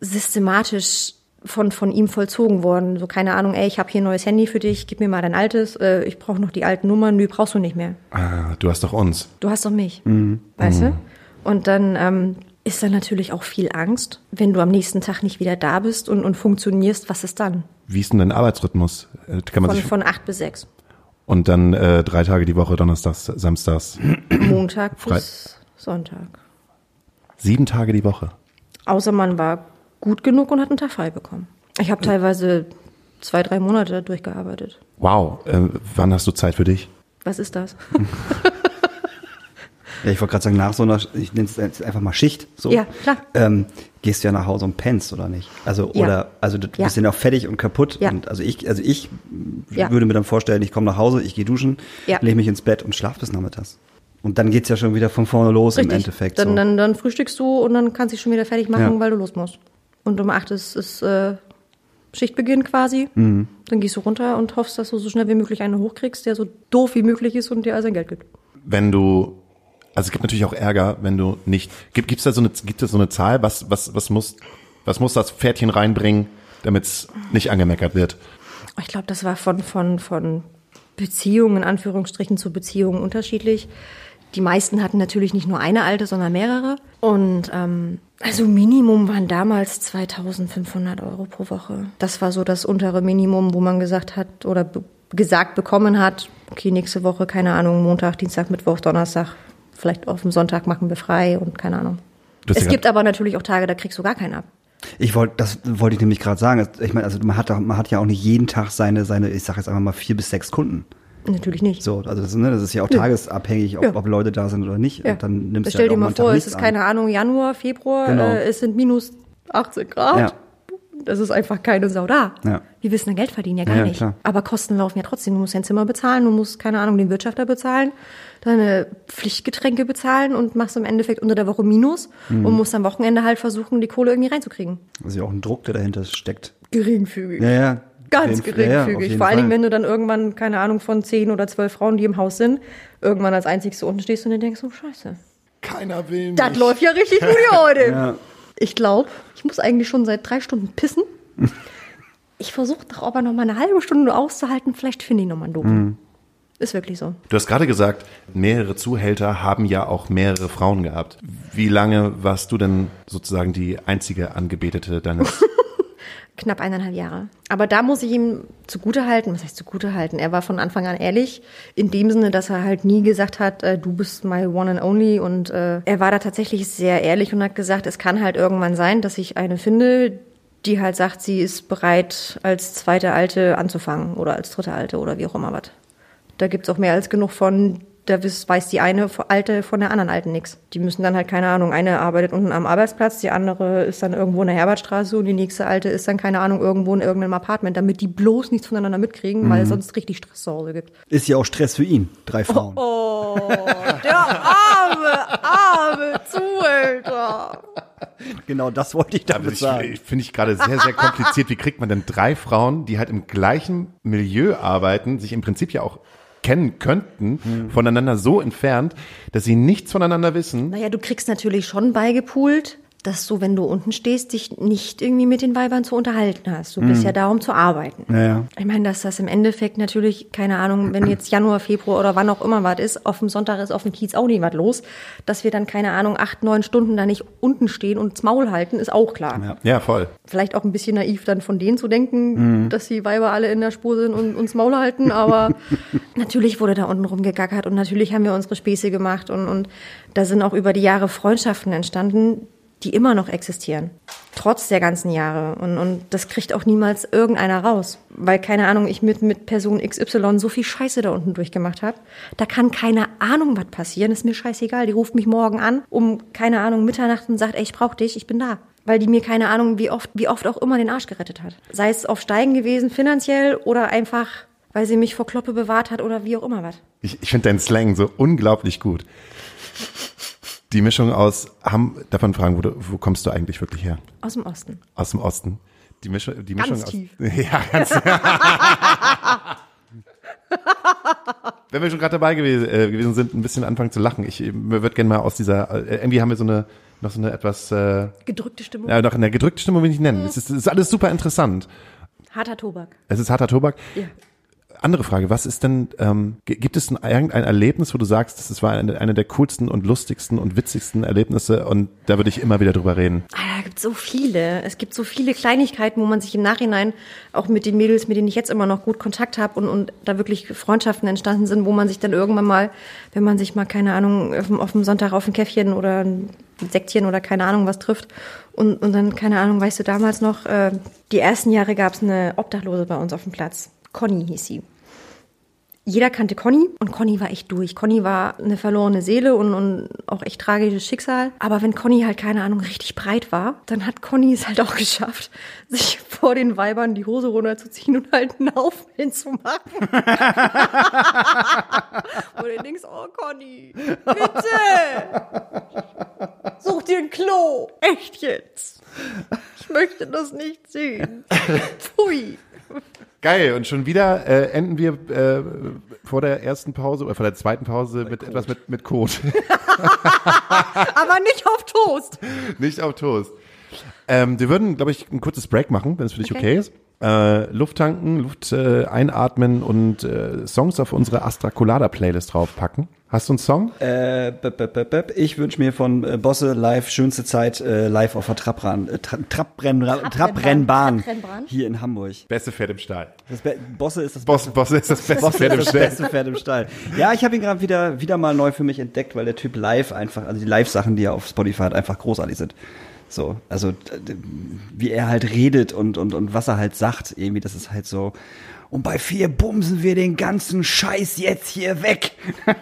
systematisch von, von ihm vollzogen worden. So, keine Ahnung, ey, ich habe hier ein neues Handy für dich, gib mir mal dein altes, äh, ich brauche noch die alten Nummern, nö, brauchst du nicht mehr. Ah, du hast doch uns. Du hast doch mich. Mhm. Weißt mhm. du? Und dann ähm, ist da natürlich auch viel Angst, wenn du am nächsten Tag nicht wieder da bist und, und funktionierst, was ist dann? Wie ist denn dein Arbeitsrhythmus? Äh, kann man von, sich von acht bis sechs. Und dann äh, drei Tage die Woche, Donnerstags, Samstags. Montag bis Sonntag. Sieben Tage die Woche. Außer man war gut genug und hat einen Tag frei bekommen. Ich habe teilweise zwei, drei Monate durchgearbeitet. Wow. Äh, wann hast du Zeit für dich? Was ist das? ja, ich wollte gerade sagen, nach so einer, ich nenne es jetzt einfach mal Schicht, so. Ja, klar. Ähm, gehst du ja nach Hause und pennst, oder nicht? Also, ja. oder, also du ja. bist ja auch fertig und kaputt. Ja. Und also ich, also ich würde mir dann vorstellen, ich komme nach Hause, ich gehe duschen, lege mich ins Bett und schlaf bis nachmittags. Und dann geht's ja schon wieder von vorne los Richtig. im Endeffekt. Dann, so. dann, dann frühstückst du und dann kannst du dich schon wieder fertig machen, weil du los musst. Und um acht ist, ist äh, Schichtbeginn quasi. Mhm. Dann gehst du runter und hoffst, dass du so schnell wie möglich einen hochkriegst, der so doof wie möglich ist und dir all sein Geld gibt. Wenn du, also es gibt natürlich auch Ärger, wenn du nicht, gibt es da so eine, gibt es so eine Zahl, was, was, was muss, was muss das Pferdchen reinbringen, damit es nicht angemeckert wird? Ich glaube, das war von, von, von Beziehungen, in Anführungsstrichen, zu Beziehungen unterschiedlich. Die meisten hatten natürlich nicht nur eine alte, sondern mehrere. Und ähm, also Minimum waren damals 2500 Euro pro Woche. Das war so das untere Minimum, wo man gesagt hat oder be gesagt bekommen hat, okay, nächste Woche, keine Ahnung, Montag, Dienstag, Mittwoch, Donnerstag, vielleicht auf dem Sonntag machen wir frei und keine Ahnung. Es gibt aber natürlich auch Tage, da kriegst du gar keinen ab. Ich wollte, das wollte ich nämlich gerade sagen. Ich meine, also man hat, man hat ja auch nicht jeden Tag seine, seine, ich sage jetzt einfach mal vier bis sechs Kunden. Natürlich nicht. So, also das, ne, das ist ja auch tagesabhängig, ob, ja. ob Leute da sind oder nicht. Ja. Und dann nimmst Stell du halt dir mal vor, es ist an. keine Ahnung, Januar, Februar, genau. äh, es sind minus 18 Grad. Ja. Das ist einfach keine Sau da. Ja. Wir wissen dann Geld verdienen ja gar ja, nicht. Klar. Aber Kosten laufen ja trotzdem. Du musst dein Zimmer bezahlen, du musst, keine Ahnung, den Wirtschafter bezahlen, deine Pflichtgetränke bezahlen und machst im Endeffekt unter der Woche Minus mhm. und musst am Wochenende halt versuchen, die Kohle irgendwie reinzukriegen. Das ist ja auch ein Druck, der dahinter steckt. Geringfügig. Ja, ja. Ganz geringfügig. Ja, Vor allen Dingen, wenn du dann irgendwann, keine Ahnung, von zehn oder zwölf Frauen, die im Haus sind, irgendwann als einzigste unten stehst und dir denkst, oh Scheiße. Keiner will mich. Das läuft ja richtig gut hier heute. ja. Ich glaube, ich muss eigentlich schon seit drei Stunden pissen. ich versuche doch aber noch mal eine halbe Stunde auszuhalten. Vielleicht finde ich noch mal einen Dope. Mhm. Ist wirklich so. Du hast gerade gesagt, mehrere Zuhälter haben ja auch mehrere Frauen gehabt. Wie lange warst du denn sozusagen die einzige Angebetete deines knapp eineinhalb Jahre. Aber da muss ich ihm zugutehalten, was heißt zugutehalten? Er war von Anfang an ehrlich, in dem Sinne, dass er halt nie gesagt hat, äh, du bist my one and only. Und äh, er war da tatsächlich sehr ehrlich und hat gesagt, es kann halt irgendwann sein, dass ich eine finde, die halt sagt, sie ist bereit, als zweite Alte anzufangen oder als dritte Alte oder wie auch immer was. Da gibt's auch mehr als genug von, da weiß die eine Alte von der anderen Alten nichts. Die müssen dann halt, keine Ahnung, eine arbeitet unten am Arbeitsplatz, die andere ist dann irgendwo in der Herbertstraße und die nächste Alte ist dann, keine Ahnung, irgendwo in irgendeinem Apartment, damit die bloß nichts voneinander mitkriegen, mhm. weil es sonst richtig Stress zu Hause gibt. Ist ja auch Stress für ihn, drei Frauen. Oh, oh der arme, arme Zuhälter. Genau das wollte ich damit also sagen. Finde ich gerade sehr, sehr kompliziert. Wie kriegt man denn drei Frauen, die halt im gleichen Milieu arbeiten, sich im Prinzip ja auch kennen könnten, mhm. voneinander so entfernt, dass sie nichts voneinander wissen. Naja, du kriegst natürlich schon beigepult, dass du, wenn du unten stehst, dich nicht irgendwie mit den Weibern zu unterhalten hast. Du bist ja da, um zu arbeiten. Ja, ja. Ich meine, dass das im Endeffekt natürlich, keine Ahnung, wenn jetzt Januar, Februar oder wann auch immer was ist, auf dem Sonntag ist auf dem Kiez auch nicht was los, dass wir dann, keine Ahnung, acht, neun Stunden da nicht unten stehen und das Maul halten, ist auch klar. Ja. Ja, voll. Vielleicht auch ein bisschen naiv dann von denen zu denken, dass die Weiber alle in der Spur sind und uns Maul halten, aber natürlich wurde da unten rumgegackert und natürlich haben wir unsere Späße gemacht und, und da sind auch über die Jahre Freundschaften entstanden, die immer noch existieren. Trotz der ganzen Jahre. Und, und das kriegt auch niemals irgendeiner raus. Weil, keine Ahnung, ich mit, mit Person XY so viel Scheiße da unten durchgemacht habe. Da kann keine Ahnung was passieren. Ist mir scheißegal. Die ruft mich morgen an um, keine Ahnung, Mitternacht und sagt, ey, ich brauch dich, ich bin da. Weil die mir keine Ahnung, wie oft, wie oft auch immer den Arsch gerettet hat. Sei es auf Steigen gewesen, finanziell, oder einfach, weil sie mich vor Kloppe bewahrt hat oder wie auch immer was. Ich, ich finde deinen Slang so unglaublich gut. Die Mischung aus, Ham, davon fragen, wo, wo kommst du eigentlich wirklich her? Aus dem Osten. Aus dem Osten. Die Mischung, die Ganz Mischung aus, tief. Ja, ganz Wenn wir schon gerade dabei gewesen, äh, gewesen sind, ein bisschen anfangen zu lachen. Ich würde gerne mal aus dieser, äh, irgendwie haben wir so eine, noch so eine etwas, äh, Gedrückte Stimmung. ja, noch eine gedrückte Stimmung will ich nennen. Es ist, es ist alles super interessant. Harter Tobak. Es ist harter Tobak. Ja. Andere Frage, was ist denn, ähm, gibt es ein, irgendein Erlebnis, wo du sagst, das war eine, eine der coolsten und lustigsten und witzigsten Erlebnisse und da würde ich immer wieder drüber reden. Ah, da gibt so viele. Es gibt so viele Kleinigkeiten, wo man sich im Nachhinein auch mit den Mädels, mit denen ich jetzt immer noch gut Kontakt habe und, und da wirklich Freundschaften entstanden sind, wo man sich dann irgendwann mal, wenn man sich mal, keine Ahnung, auf auf dem Sonntag auf ein Käffchen oder ein Sektchen oder keine Ahnung was trifft und, und dann, keine Ahnung, weißt du, damals noch, äh, die ersten Jahre gab es eine Obdachlose bei uns auf dem Platz. Conny hieß sie jeder kannte Conny und Conny war echt durch. Conny war eine verlorene Seele und, und auch echt tragisches Schicksal. Aber wenn Conny halt, keine Ahnung, richtig breit war, dann hat Conny es halt auch geschafft, sich vor den Weibern die Hose runterzuziehen und halt einen Haufen hinzumachen. und du denkst, oh Conny, bitte! Such dir ein Klo! Echt jetzt! Ich möchte das nicht sehen. Pfui! Geil, und schon wieder äh, enden wir äh, vor der ersten Pause oder vor der zweiten Pause mit etwas mit, mit Kot. Aber nicht auf Toast! Nicht auf Toast. Ähm, wir würden, glaube ich, ein kurzes Break machen, wenn es für dich okay, Okay. ist. Äh, Luft tanken, Luft äh, einatmen und äh, Songs auf unsere Astra Colada Playlist draufpacken. Hast du einen Song? Äh, bep, bep, bep. Ich wünsche mir von äh, Bosse live schönste Zeit äh, live auf der Trabrennbahn, äh, Tra Trabrenn Trabrennbahn Trabrennbahn. hier in Hamburg. Beste Pferd im Stall. Bosse ist das Boss, Boss ist das beste Bosse Pferd im ist das Stall. beste Pferd im Stall. Ja, ich habe ihn gerade wieder wieder mal neu für mich entdeckt, weil der Typ live einfach, also die Live-Sachen, die er auf Spotify hat, einfach großartig sind. So, also wie er halt redet und und und was er halt sagt, irgendwie, das ist halt so. Und bei vier bumsen wir den ganzen Scheiß jetzt hier weg.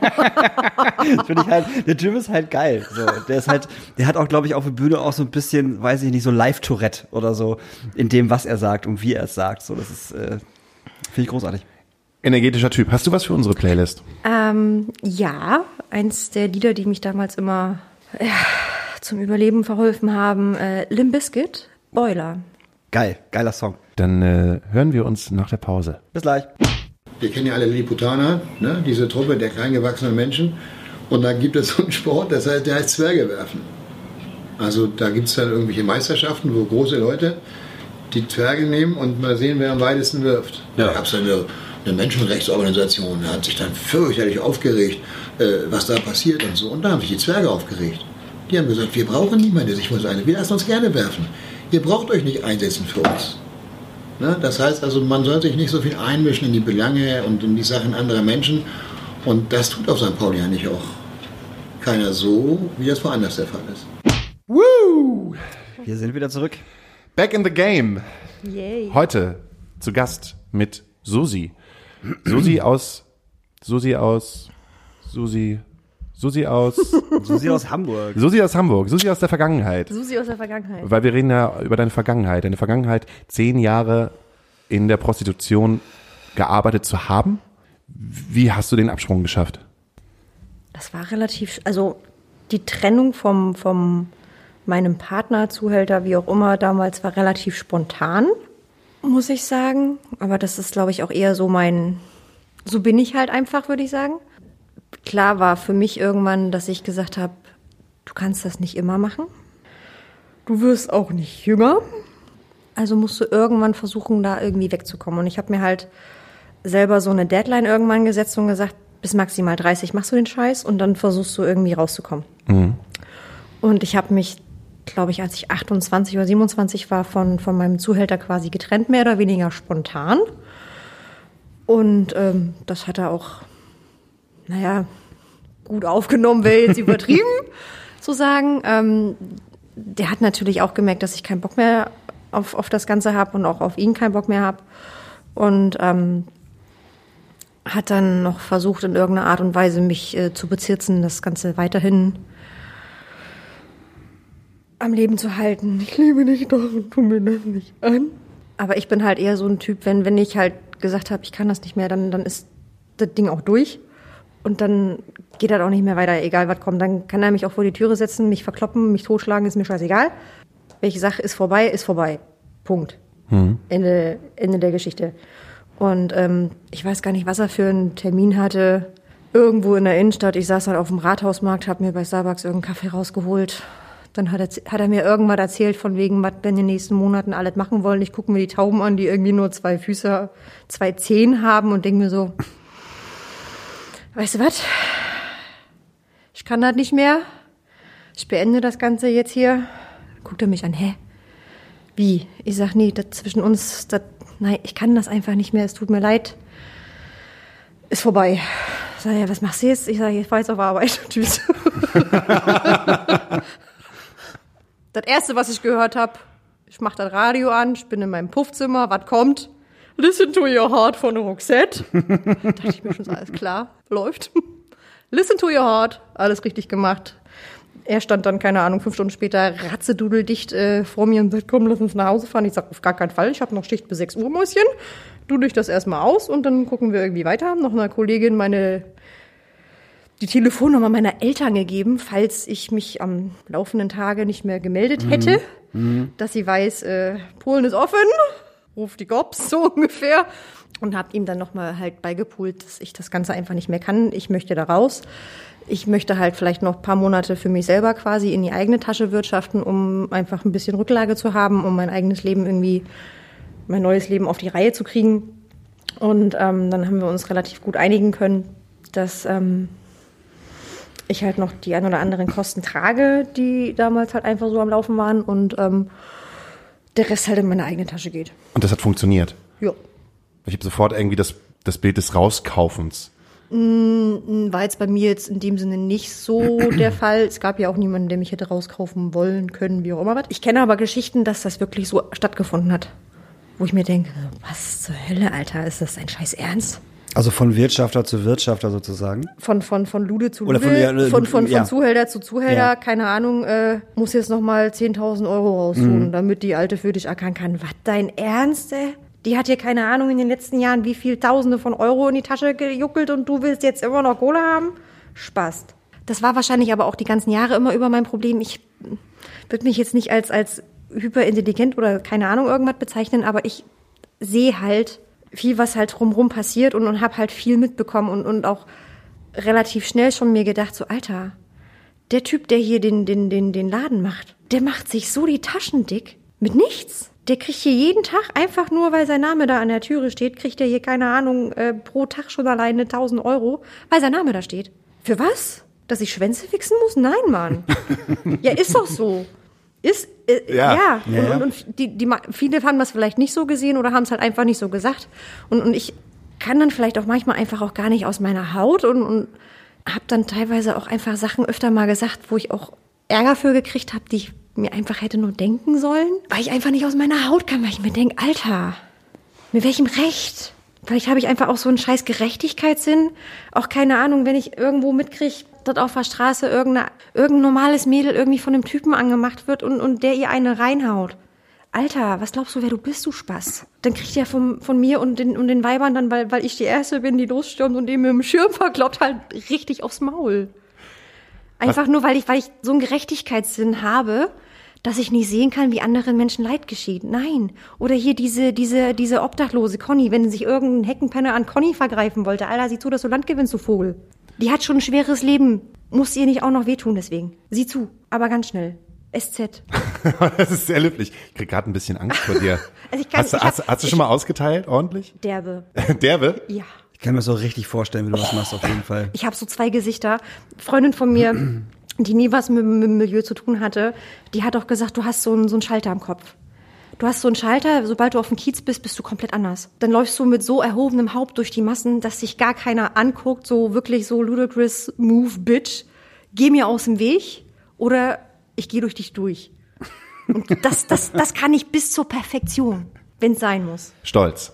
Das finde ich halt, der Typ ist halt geil. So, der ist halt, der hat auch, glaube ich, auf der Bühne auch so ein bisschen, weiß ich nicht, so Live-Tourette oder so, in dem, was er sagt und wie er es sagt. So, das ist, äh, finde ich großartig. Energetischer Typ. Hast du was für unsere Playlist? Ähm, ja, eins der Lieder, die mich damals immer ja, zum Überleben verholfen haben, äh, Limp Bizkit, Boiler. Geil, geiler Song. Dann äh, hören wir uns nach der Pause. Bis gleich. Wir kennen ja alle Lilliputaner, ne? diese Truppe der kleingewachsenen Menschen. Und da gibt es so einen Sport, das heißt, der heißt Zwerge werfen. Also da gibt es dann irgendwelche Meisterschaften, wo große Leute die Zwerge nehmen und mal sehen, wer am weitesten wirft. Da gab es eine, eine Menschenrechtsorganisation, die hat sich dann fürchterlich aufgeregt, äh, was da passiert und so. Und da haben sich die Zwerge aufgeregt. Die haben gesagt, wir brauchen niemanden, der sich für uns eine. Wir lassen uns gerne werfen. Ihr braucht euch nicht einsetzen für uns. Ne? Das heißt also, man soll sich nicht so viel einmischen in die Belange und in die Sachen anderer Menschen. Und das tut auf St. Pauli eigentlich auch keiner so, wie das woanders der Fall ist. Woo! Wir sind wieder zurück. Back in the game. Yay. Heute zu Gast mit Susi. Susi aus, Susi aus, Susi, Susi aus, Susi aus Hamburg. Susi aus Hamburg, Susi aus der Vergangenheit. Susi aus der Vergangenheit. Weil wir reden ja über deine Vergangenheit. Deine Vergangenheit, zehn Jahre in der Prostitution gearbeitet zu haben. Wie hast du den Absprung geschafft? Das war relativ, also die Trennung vom, vom meinem Partner, Zuhälter, wie auch immer, damals war relativ spontan, muss ich sagen. Aber das ist, glaube ich, auch eher so mein, so bin ich halt einfach, würde ich sagen. Klar war für mich irgendwann, dass ich gesagt habe, du kannst das nicht immer machen. du wirst auch nicht jünger. Also musst du irgendwann versuchen, da irgendwie wegzukommen. Und ich habe mir halt selber so eine Deadline irgendwann gesetzt und gesagt, bis maximal 30 machst du den Scheiß und dann versuchst du irgendwie rauszukommen. Und ich habe mich, glaube ich, als ich 28 oder 27 war, von, von meinem Zuhälter quasi getrennt, mehr oder weniger spontan. Und ähm, das hat er auch, naja, gut aufgenommen, wäre jetzt übertrieben zu sagen. Ähm, der hat natürlich auch gemerkt, dass ich keinen Bock mehr auf, auf das Ganze habe und auch auf ihn keinen Bock mehr habe. Und ähm, hat dann noch versucht, in irgendeiner Art und Weise mich äh, zu bezirzen, das Ganze weiterhin am Leben zu halten. Ich liebe dich doch und tu mir das nicht an. Aber ich bin halt eher so ein Typ, wenn, wenn ich halt gesagt habe, ich kann das nicht mehr, dann, dann ist das Ding auch durch. Und dann geht das auch nicht mehr weiter, egal was kommt. Dann kann er mich auch vor die Türe setzen, mich verkloppen, mich totschlagen, ist mir scheißegal. Ich sage, ist vorbei, ist vorbei. Punkt. Ende, Ende der Geschichte. Und ähm, ich weiß gar nicht, was er für einen Termin hatte. Irgendwo in der Innenstadt. Ich saß halt auf dem Rathausmarkt, habe mir bei Starbucks irgendeinen Kaffee rausgeholt. Dann hat er, hat er mir irgendwas erzählt von wegen, was wir in den nächsten Monaten alles machen wollen. Ich gucke mir die Tauben an, die irgendwie nur zwei Füße, zwei Zehen haben und denke mir so, weißt du was? Ich kann das nicht mehr. Ich beende das Ganze jetzt hier. Guckt er mich an, hä? Wie? Ich sag, nee, das zwischen uns, das, nein, ich kann das einfach nicht mehr, es tut mir leid. Ist vorbei. Sag, ja, was machst du jetzt? Ich sage, ich fahr jetzt auf Arbeit. Tschüss. das erste, was ich gehört habe, ich mach das Radio an, ich bin in meinem Puffzimmer, was kommt? Listen to your heart von Roxette. dachte ich mir schon, so, alles klar, läuft. Listen to your heart, alles richtig gemacht. Er stand dann, keine Ahnung, fünf Stunden später ratzedudeldicht äh, vor mir und sagt, komm, lass uns nach Hause fahren. Ich sag, auf gar keinen Fall, ich habe noch Schicht bis 6 Uhr, Mäuschen. Du dich das erstmal aus und dann gucken wir irgendwie weiter. Noch einer Kollegin meine die Telefonnummer meiner Eltern gegeben, falls ich mich am laufenden Tage nicht mehr gemeldet hätte, dass sie weiß, äh, Polen ist offen, ruft die Gops so ungefähr und habe ihm dann nochmal halt beigepult, dass ich das Ganze einfach nicht mehr kann. Ich möchte da raus. Ich möchte halt vielleicht noch paar Monate für mich selber quasi in die eigene Tasche wirtschaften, um einfach ein bisschen Rücklage zu haben, um mein eigenes Leben irgendwie, mein neues Leben auf die Reihe zu kriegen. Und ähm, dann haben wir uns relativ gut einigen können, dass ähm, ich halt noch die ein oder anderen Kosten trage, die damals halt einfach so am Laufen waren und ähm, der Rest halt in meine eigene Tasche geht. Und das hat funktioniert. Ja. Ich habe sofort irgendwie das, das Bild des Rauskaufens. War jetzt bei mir jetzt in dem Sinne nicht so der Fall. Es gab ja auch niemanden, der mich hätte rauskaufen wollen können, wie auch immer was. Ich kenne aber Geschichten, dass das wirklich so stattgefunden hat. Wo ich mir denke, was zur Hölle, Alter, ist das dein scheiß Ernst? Also von Wirtschafter zu Wirtschafter sozusagen. Von, von, von Lude zu Oder Lude, von- ja, von, äh, von, von, ja. Zuhälter zu Zuhälter, Ja. keine Ahnung, äh, muss jetzt nochmal 10.000 Euro raustun, damit die Alte für dich ackern kann. Was, dein Ernst, ey? Die hat hier keine Ahnung in den letzten Jahren, wie viel Tausende von Euro in die Tasche gejuckelt und du willst jetzt immer noch Kohle haben? Spaß. Das war wahrscheinlich aber auch die ganzen Jahre immer über mein Problem. Ich würde mich jetzt nicht als, als hyperintelligent oder keine Ahnung irgendwas bezeichnen, aber ich sehe halt viel, was halt drumherum passiert und, und habe halt viel mitbekommen und, und auch relativ schnell schon mir gedacht, so Alter, der Typ, der hier den, den, den, den Laden macht, der macht sich so die Taschen dick mit nichts. Der kriegt hier jeden Tag einfach nur, weil sein Name da an der Türe steht, kriegt er hier, keine Ahnung, äh, pro Tag schon alleine 1000 Euro, weil sein Name da steht. Für was? Dass ich Schwänze wichsen muss? Nein, Mann. ja, ist doch so. Ist, äh, Ja. ja. Ja. Und, und die, die, viele haben das vielleicht nicht so gesehen oder haben es halt einfach nicht so gesagt. Und, und ich kann dann vielleicht auch manchmal einfach auch gar nicht aus meiner Haut und, und habe dann teilweise auch einfach Sachen öfter mal gesagt, wo ich auch Ärger für gekriegt habe, die ich mir einfach hätte nur denken sollen, weil ich einfach nicht aus meiner Haut kam, weil ich mir denke, Alter, mit welchem Recht? Vielleicht habe ich einfach auch so einen scheiß Gerechtigkeitssinn. Auch keine Ahnung, wenn ich irgendwo mitkriege, dass auf der Straße irgendein normales Mädel irgendwie von einem Typen angemacht wird und, und der ihr eine reinhaut. Alter, was glaubst du, wer du bist, du Spaß? Dann kriegt er vom, von mir und den, und den Weibern dann, weil, weil ich die Erste bin, die losstürmt und dem mit dem Schirm verkloppt, halt richtig aufs Maul. Einfach nur, weil ich, weil ich so einen Gerechtigkeitssinn habe, dass ich nicht sehen kann, wie anderen Menschen Leid geschieht. Nein. Oder hier diese, diese, diese Obdachlose Conny, wenn sich irgendein Heckenpenner an Conny vergreifen wollte. Alter, sieh zu, dass du Land gewinnst, du Vogel. Die hat schon ein schweres Leben. Muss ihr nicht auch noch wehtun deswegen. Sieh zu. Aber ganz schnell. SZ. das ist sehr löblich. Ich krieg gerade ein bisschen Angst vor dir. Also ich kann- hast, du, ich hast, hab- hast du schon mal ausgeteilt, ordentlich? Derbe. Derbe? Ja. Ich kann mir das so richtig vorstellen, wie du das machst, auf jeden Fall. Ich habe so zwei Gesichter. Freundin von mir, die nie was mit, mit dem Milieu zu tun hatte, die hat auch gesagt, du hast so einen, so einen Schalter am Kopf. Du hast so einen Schalter, sobald du auf dem Kiez bist, bist du komplett anders. Dann läufst du mit so erhobenem Haupt durch die Massen, dass sich gar keiner anguckt, so wirklich so ludicrous move, bitch. Geh mir aus dem Weg oder ich gehe durch dich durch. Und das, das, das kann ich bis zur Perfektion, wenn es sein muss. Stolz.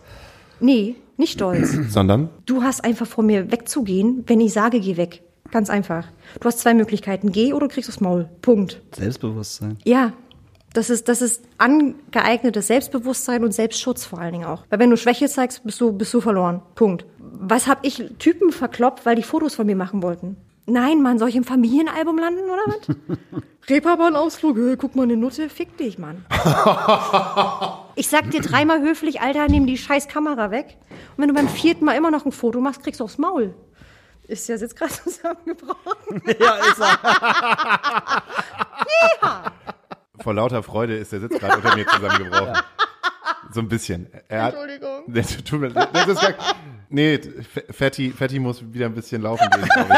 Nee, nicht stolz. Sondern? Du hast einfach vor mir wegzugehen, wenn ich sage, geh weg. Ganz einfach. Du hast zwei Möglichkeiten. Geh oder du kriegst aufs Maul. Punkt. Selbstbewusstsein. Ja. Das ist, das ist angeeignetes Selbstbewusstsein und Selbstschutz vor allen Dingen auch. Weil wenn du Schwäche zeigst, bist du, bist du verloren. Punkt. Was hab ich Typen verkloppt, weil die Fotos von mir machen wollten? Nein, Mann, soll ich im Familienalbum landen oder was? Reeperbahn-Ausflug, hey, guck mal eine Nutte, fick dich, Mann. Ich sag dir dreimal höflich, Alter, nimm die scheiß Kamera weg. Und wenn du beim vierten Mal immer noch ein Foto machst, kriegst du aufs Maul. Ist ja jetzt gerade zusammengebrochen. Ja, ist er. Vor lauter Freude ist der Sitz gerade unter mir zusammengebrochen. So ein bisschen. Er hat, Entschuldigung. Nee, tut mir, das ist gar, nee, Fetti, Fetti muss wieder ein bisschen laufen gehen, glaube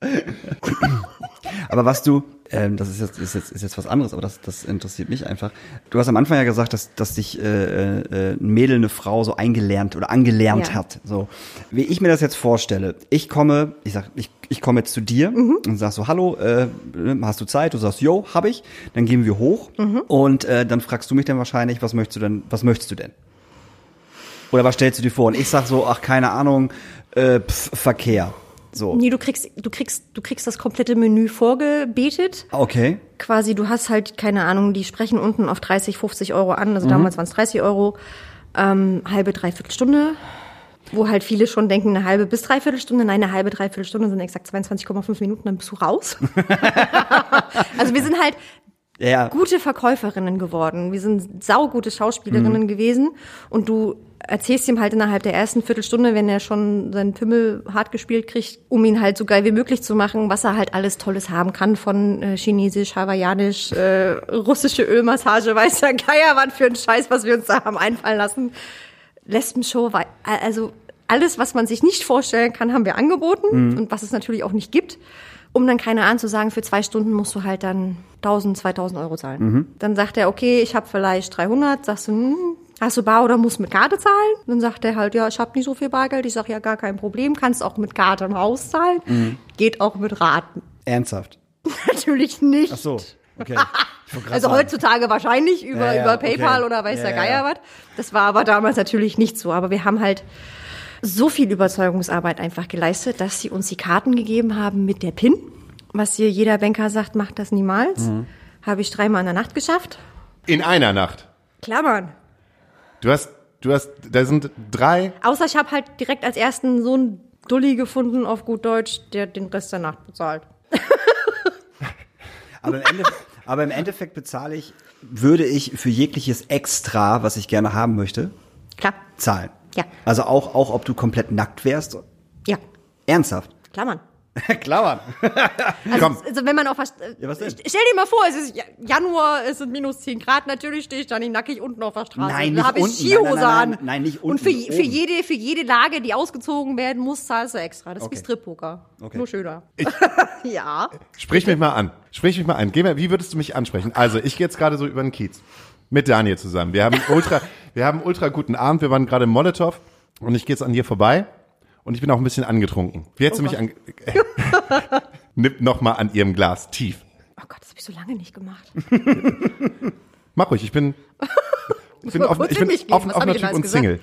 ich. Aber was du, ähm, das ist jetzt, ist jetzt, ist jetzt was anderes, aber das, das interessiert mich einfach. Du hast am Anfang ja gesagt, dass, dass dich äh, äh, ein Mädel, eine Frau so eingelernt oder angelernt Ja. hat. So, wie ich mir das jetzt vorstelle, ich komme, ich sag, ich, ich komme jetzt zu dir und sag so, hallo, äh, hast du Zeit? Du sagst, yo, hab ich. Dann gehen wir hoch und äh, dann fragst du mich dann wahrscheinlich, was möchtest du denn, was möchtest du denn? Oder was stellst du dir vor? Und ich sag so, ach, keine Ahnung, äh, pf, Verkehr. So. Nee, du kriegst, du kriegst, du kriegst das komplette Menü vorgebetet. Okay. Quasi, du hast halt, keine Ahnung, die sprechen unten auf 30, 50 Euro an. Also damals waren es 30 Euro. Ähm, halbe, dreiviertel Stunde. Wo halt viele schon denken, eine halbe bis dreiviertel Stunde. Nein, eine halbe, dreiviertel Stunde sind exakt 22,5 Minuten, dann bist du raus. also wir sind halt Ja. gute Verkäuferinnen geworden. Wir sind saugute Schauspielerinnen gewesen. Und du erzählst ihm halt innerhalb der ersten Viertelstunde, wenn er schon seinen Pimmel hart gespielt kriegt, um ihn halt so geil wie möglich zu machen, was er halt alles Tolles haben kann, von äh, Chinesisch, Hawaiianisch, äh, russische Ölmassage, weiß der Geier, was für ein Scheiß, was wir uns da haben einfallen lassen. Lesbenshow, also alles, was man sich nicht vorstellen kann, haben wir angeboten und was es natürlich auch nicht gibt. Um dann keine Ahnung zu sagen, für zwei Stunden musst du halt dann 1000, 2000 Euro zahlen. Dann sagt er, okay, ich habe vielleicht 300. Sagst du, hm, hast du Bar oder musst mit Karte zahlen? Dann sagt er halt, ja, ich habe nicht so viel Bargeld. Ich sage, ja, gar kein Problem. Kannst auch mit Karte im Haus zahlen. Geht auch mit Raten. Ernsthaft. Natürlich nicht. Ach so. Okay. Also sagen. heutzutage wahrscheinlich über, Ja, ja, über okay. PayPal oder weiß Ja, der Geier ja. was. Das war aber damals natürlich nicht so. Aber wir haben halt so viel Überzeugungsarbeit einfach geleistet, dass sie uns die Karten gegeben haben mit der PIN. Was hier jeder Banker sagt, macht das niemals. Mhm. Habe ich dreimal in der Nacht geschafft. In einer Nacht. Klammern. Du hast, du hast, da sind drei, Außer ich habe halt direkt als ersten so einen Dulli gefunden, auf gut Deutsch, der den Rest der Nacht bezahlt. Aber im, Ende, aber im Endeffekt bezahle ich, würde ich für jegliches Extra, was ich gerne haben möchte, Klar. zahlen. Ja. Also auch, auch ob du komplett nackt wärst. Ja. Ernsthaft. Klammern. Klammern. Also, Komm. also wenn man auf was, Ja, was denn? Stell dir mal vor, es ist Ja- Januar, es sind minus 10 Grad, natürlich stehe ich da nicht nackig unten auf der Straße. Nein, da nicht habe ich unten. Skihose Nein, nein, nein, an. nein, nicht Und unten, für, für, oben. jede, für jede Lage, die ausgezogen werden muss, zahlst du extra. Das ist Okay. wie Strip-Poker. Okay. Nur schöner. ja. Sprich mich mal an. Sprich mich mal an. Geh mal, wie würdest du mich ansprechen? Also, ich gehe jetzt gerade so über den Kiez. Mit Daniel zusammen. Wir haben ultra, wir haben ultra guten Abend. Wir waren gerade im Molotow und ich gehe jetzt an dir vorbei und ich bin auch ein bisschen angetrunken. Wie hättest du mich an, Nimm noch mal an ihrem Glas tief. Oh Gott, das habe ich so lange nicht gemacht. Mach ruhig, ich bin, ich bin offen, ich in bin offen, offener Typ und Single.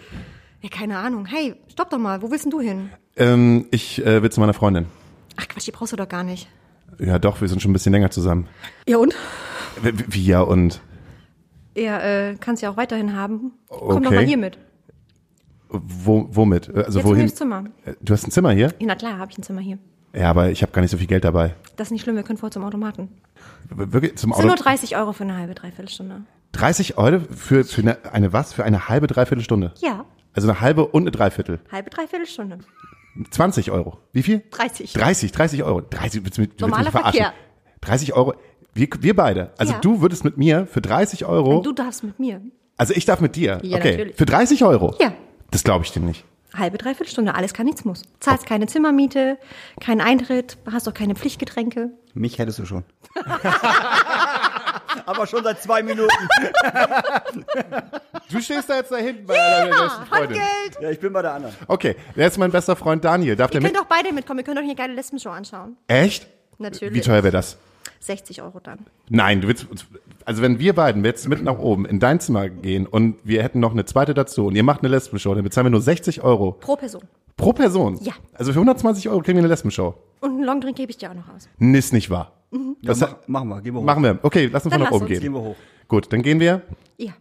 Ja, keine Ahnung. Hey, stopp doch mal. Wo willst denn du hin? Ähm, ich äh, will zu meiner Freundin. Ach Quatsch, die brauchst du doch gar nicht. Ja, doch, wir sind schon ein bisschen länger zusammen. Ja und? Wie, wie ja und Ja, äh, kannst ja auch weiterhin haben. Komm doch Okay. mal hier mit. Wo, womit? Also Jetzt in wohin? das Zimmer. Äh, Du hast ein Zimmer hier? Ja, na klar, habe ich ein Zimmer hier. Ja, aber ich habe gar nicht so viel Geld dabei. Das ist nicht schlimm, wir können vor zum Automaten. Wirklich zum Das sind Auto. nur 30 Euro für eine halbe, dreiviertel Stunde. 30 Euro für, für eine, eine was? Für eine halbe, dreiviertel Stunde? Ja, Also eine halbe und eine Dreiviertel. halbe, dreiviertel Stunde. 20 Euro. Wie viel? 30. 30, 30 Euro. 30, willst du mich, willst Normaler verarschen? Verkehr. 30 Euro. Wir, wir beide. Also Ja. du würdest mit mir für 30 Euro. Du darfst mit mir. also ich darf mit dir. Ja, okay. natürlich. Für 30 Euro? Ja. Das glaube ich dir nicht. Halbe, dreiviertel Stunde, alles kann, nichts muss. Zahlst keine Zimmermiete, keinen Eintritt, hast auch keine Pflichtgetränke. Mich hättest du schon. Aber schon seit zwei Minuten. Du stehst da jetzt da hinten bei deiner besten Freundin. Handgeld! Ja, ich bin bei der anderen. Okay, der ist mein bester Freund Daniel. Darf der Ihr mit? könnt auch beide mitkommen, ihr könnt euch eine geile Lesbenshow anschauen. Echt? Natürlich. Wie teuer wäre das? 60 Euro dann. Nein, du willst, uns- also wenn wir beiden jetzt mit nach oben in dein Zimmer gehen und wir hätten noch eine zweite dazu und ihr macht eine Lesbenshow, dann bezahlen wir nur 60 Euro Pro Person. pro Person. Ja. Also für 120 Euro kriegen wir eine Lesbenshow. Und einen Longdrink gebe ich dir auch noch aus. Ist nicht wahr. Ja, Das ma machen wir, gehen wir hoch. machen wir. Okay, lass uns Dann mal nach oben uns. gehen. Gehen wir hoch. Gut, dann gehen wir. Ja.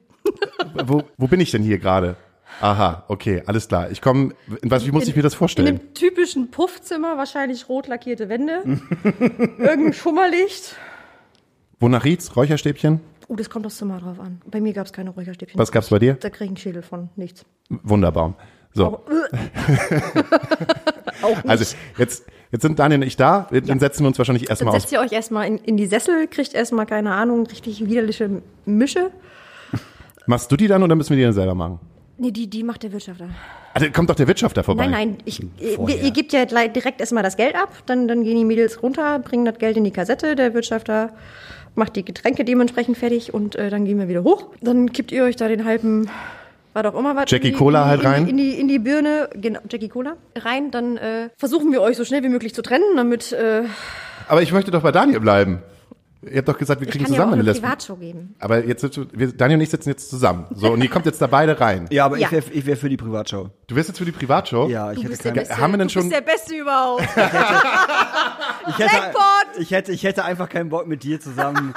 Wo, wo bin ich denn hier gerade? Aha, okay, alles klar. Ich komme, was, wie muss ich mir das In vorstellen? dem typischen Puffzimmer, wahrscheinlich rot lackierte Wände. Irgendein Schummerlicht. Wonach riecht's? Räucherstäbchen? Oh, das kommt aufs Zimmer drauf an. Bei mir gab es keine Räucherstäbchen. Was gab's bei dir? Da krieg ich einen Schädel von nichts. Wunderbaum. So, nicht. also jetzt, jetzt sind Daniel und ich da. Dann setzen wir uns wahrscheinlich erstmal aus. setzt ihr euch erstmal in, in die Sessel, kriegt erstmal, keine Ahnung, richtig widerliche Mische. Machst du die dann oder müssen wir die dann selber machen? Nee, die, die macht der Wirtschafter. Also kommt doch der Wirtschafter vorbei. Nein, nein, ich, ihr, ihr gebt ja direkt erstmal das Geld ab, dann, dann gehen die Mädels runter, bringen das Geld in die Kassette, der Wirtschafter macht die Getränke dementsprechend fertig und äh, dann gehen wir wieder hoch. Dann kippt ihr euch da den halben, war doch immer was. Jackie in die- Cola in halt rein? In die, in die Birne, genau, Jackie Cola rein, dann äh, versuchen wir euch so schnell wie möglich zu trennen, damit äh, Aber ich möchte doch bei Daniel bleiben. Ihr habt doch gesagt, wir ich kriegen kann ja auch zusammen eine eine Lesben. Privatshow geben. Aber jetzt, sitzen wir, Daniel und ich sitzen jetzt zusammen. So, und ihr kommt jetzt da beide rein. Ja, aber Ja. ich wäre ich wär für die Privatshow. Du wirst jetzt für die Privatshow? Ja, ich Du hätte bist der keine. Beste. haben wir denn du schon- bist der Beste überhaupt. Ich hätte, Jackpot! ich hätte, ich hätte einfach keinen Bock mit dir zusammen.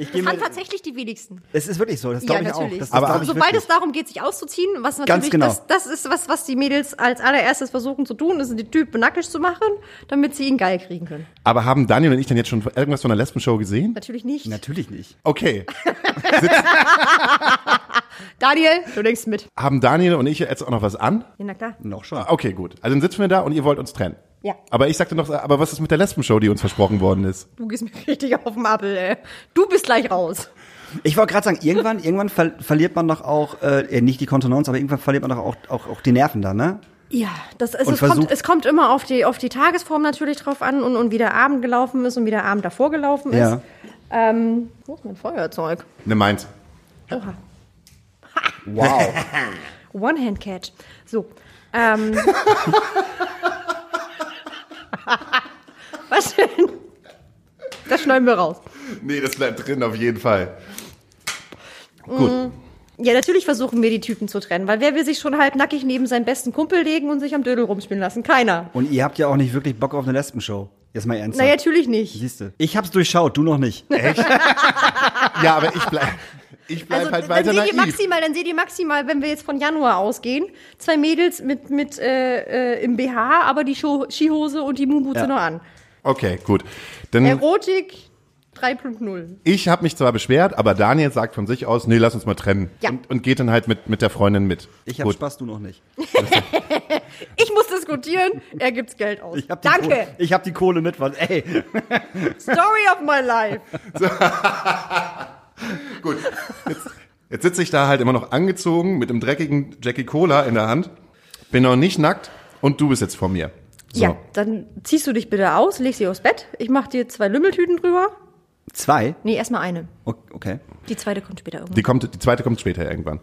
Ich Das haben tatsächlich die wenigsten. Es ist wirklich so, das Ja, glaube ich auch. natürlich. Das, das Aber- glaub ich Sobald wirklich. es darum geht, sich auszuziehen, was natürlich, Ganz genau. das, das ist was, was die Mädels als allererstes versuchen zu tun, ist die Typen nackig zu machen, damit sie ihn geil kriegen können. Aber haben Daniel und ich denn jetzt schon irgendwas von der Lesbenshow gesehen? Natürlich nicht. Natürlich nicht. Okay. Daniel, du denkst mit. Haben Daniel und ich jetzt auch noch was an? Ja, na klar. Noch schon. Okay, gut. Also dann sitzen wir da und ihr wollt uns trennen. Ja. Aber ich sagte noch, aber was ist mit der Lesbenshow, die uns versprochen worden ist? Du gehst mir richtig auf den Appel, ey. Du bist gleich raus. Ich wollte gerade sagen, irgendwann, irgendwann ver verliert man doch auch, äh, nicht die Kontenance, aber irgendwann verliert man doch auch, auch, auch die Nerven dann, ne? Ja, das ist, Und es, kommt, es kommt immer auf die, auf die Tagesform natürlich drauf an und, und wie der Abend gelaufen ist und wie der Abend davor gelaufen ist. Ja. Ähm, wo ist mein Feuerzeug? Ne, meins. Oha. Wow. One-Hand-Catch. So. Ähm. Was denn? Das schneiden wir raus. Nee, das bleibt drin auf jeden Fall. Gut. Ja, natürlich versuchen wir die Typen zu trennen, weil wer will sich schon halbnackig neben seinen besten Kumpel legen und sich am Dödel rumspielen lassen? Keiner. Und ihr habt ja auch nicht wirklich Bock auf eine Lesbenshow. Jetzt mal ernsthaft. Na, natürlich nicht. Siehste. Ich hab's durchschaut, du noch nicht. Ja, aber ich bleib, ich bleib Also, halt dann weiter seht ihr maximal, dann seht ihr maximal, wenn wir jetzt von Januar ausgehen, zwei Mädels mit, mit äh, äh, im BH, aber die Scho Skihose und die Moonboots Ja. noch an. Okay, gut. Dann, Erotik 3.0. ich habe mich zwar beschwert, aber Daniel sagt von sich aus, nee, lass uns mal trennen. Ja. Und, und geht dann halt mit, mit der Freundin mit. Ich hab Gut. Spaß, du noch nicht. Ich muss diskutieren, er gibt's Geld aus. Ich hab Danke. Kohle, ich hab die Kohle mit, was, ey. Story of my life. Gut. Jetzt, jetzt sitze ich da halt immer noch angezogen mit einem dreckigen Jackie Cola in der Hand. Bin noch nicht nackt und du bist jetzt vor mir. So. Ja, dann ziehst du dich bitte aus, legst sie aufs Bett. Ich mach dir zwei Lümmeltüten drüber. Zwei? Nee, erstmal eine. Okay. Die zweite kommt später irgendwann. Die kommt, die zweite kommt später irgendwann.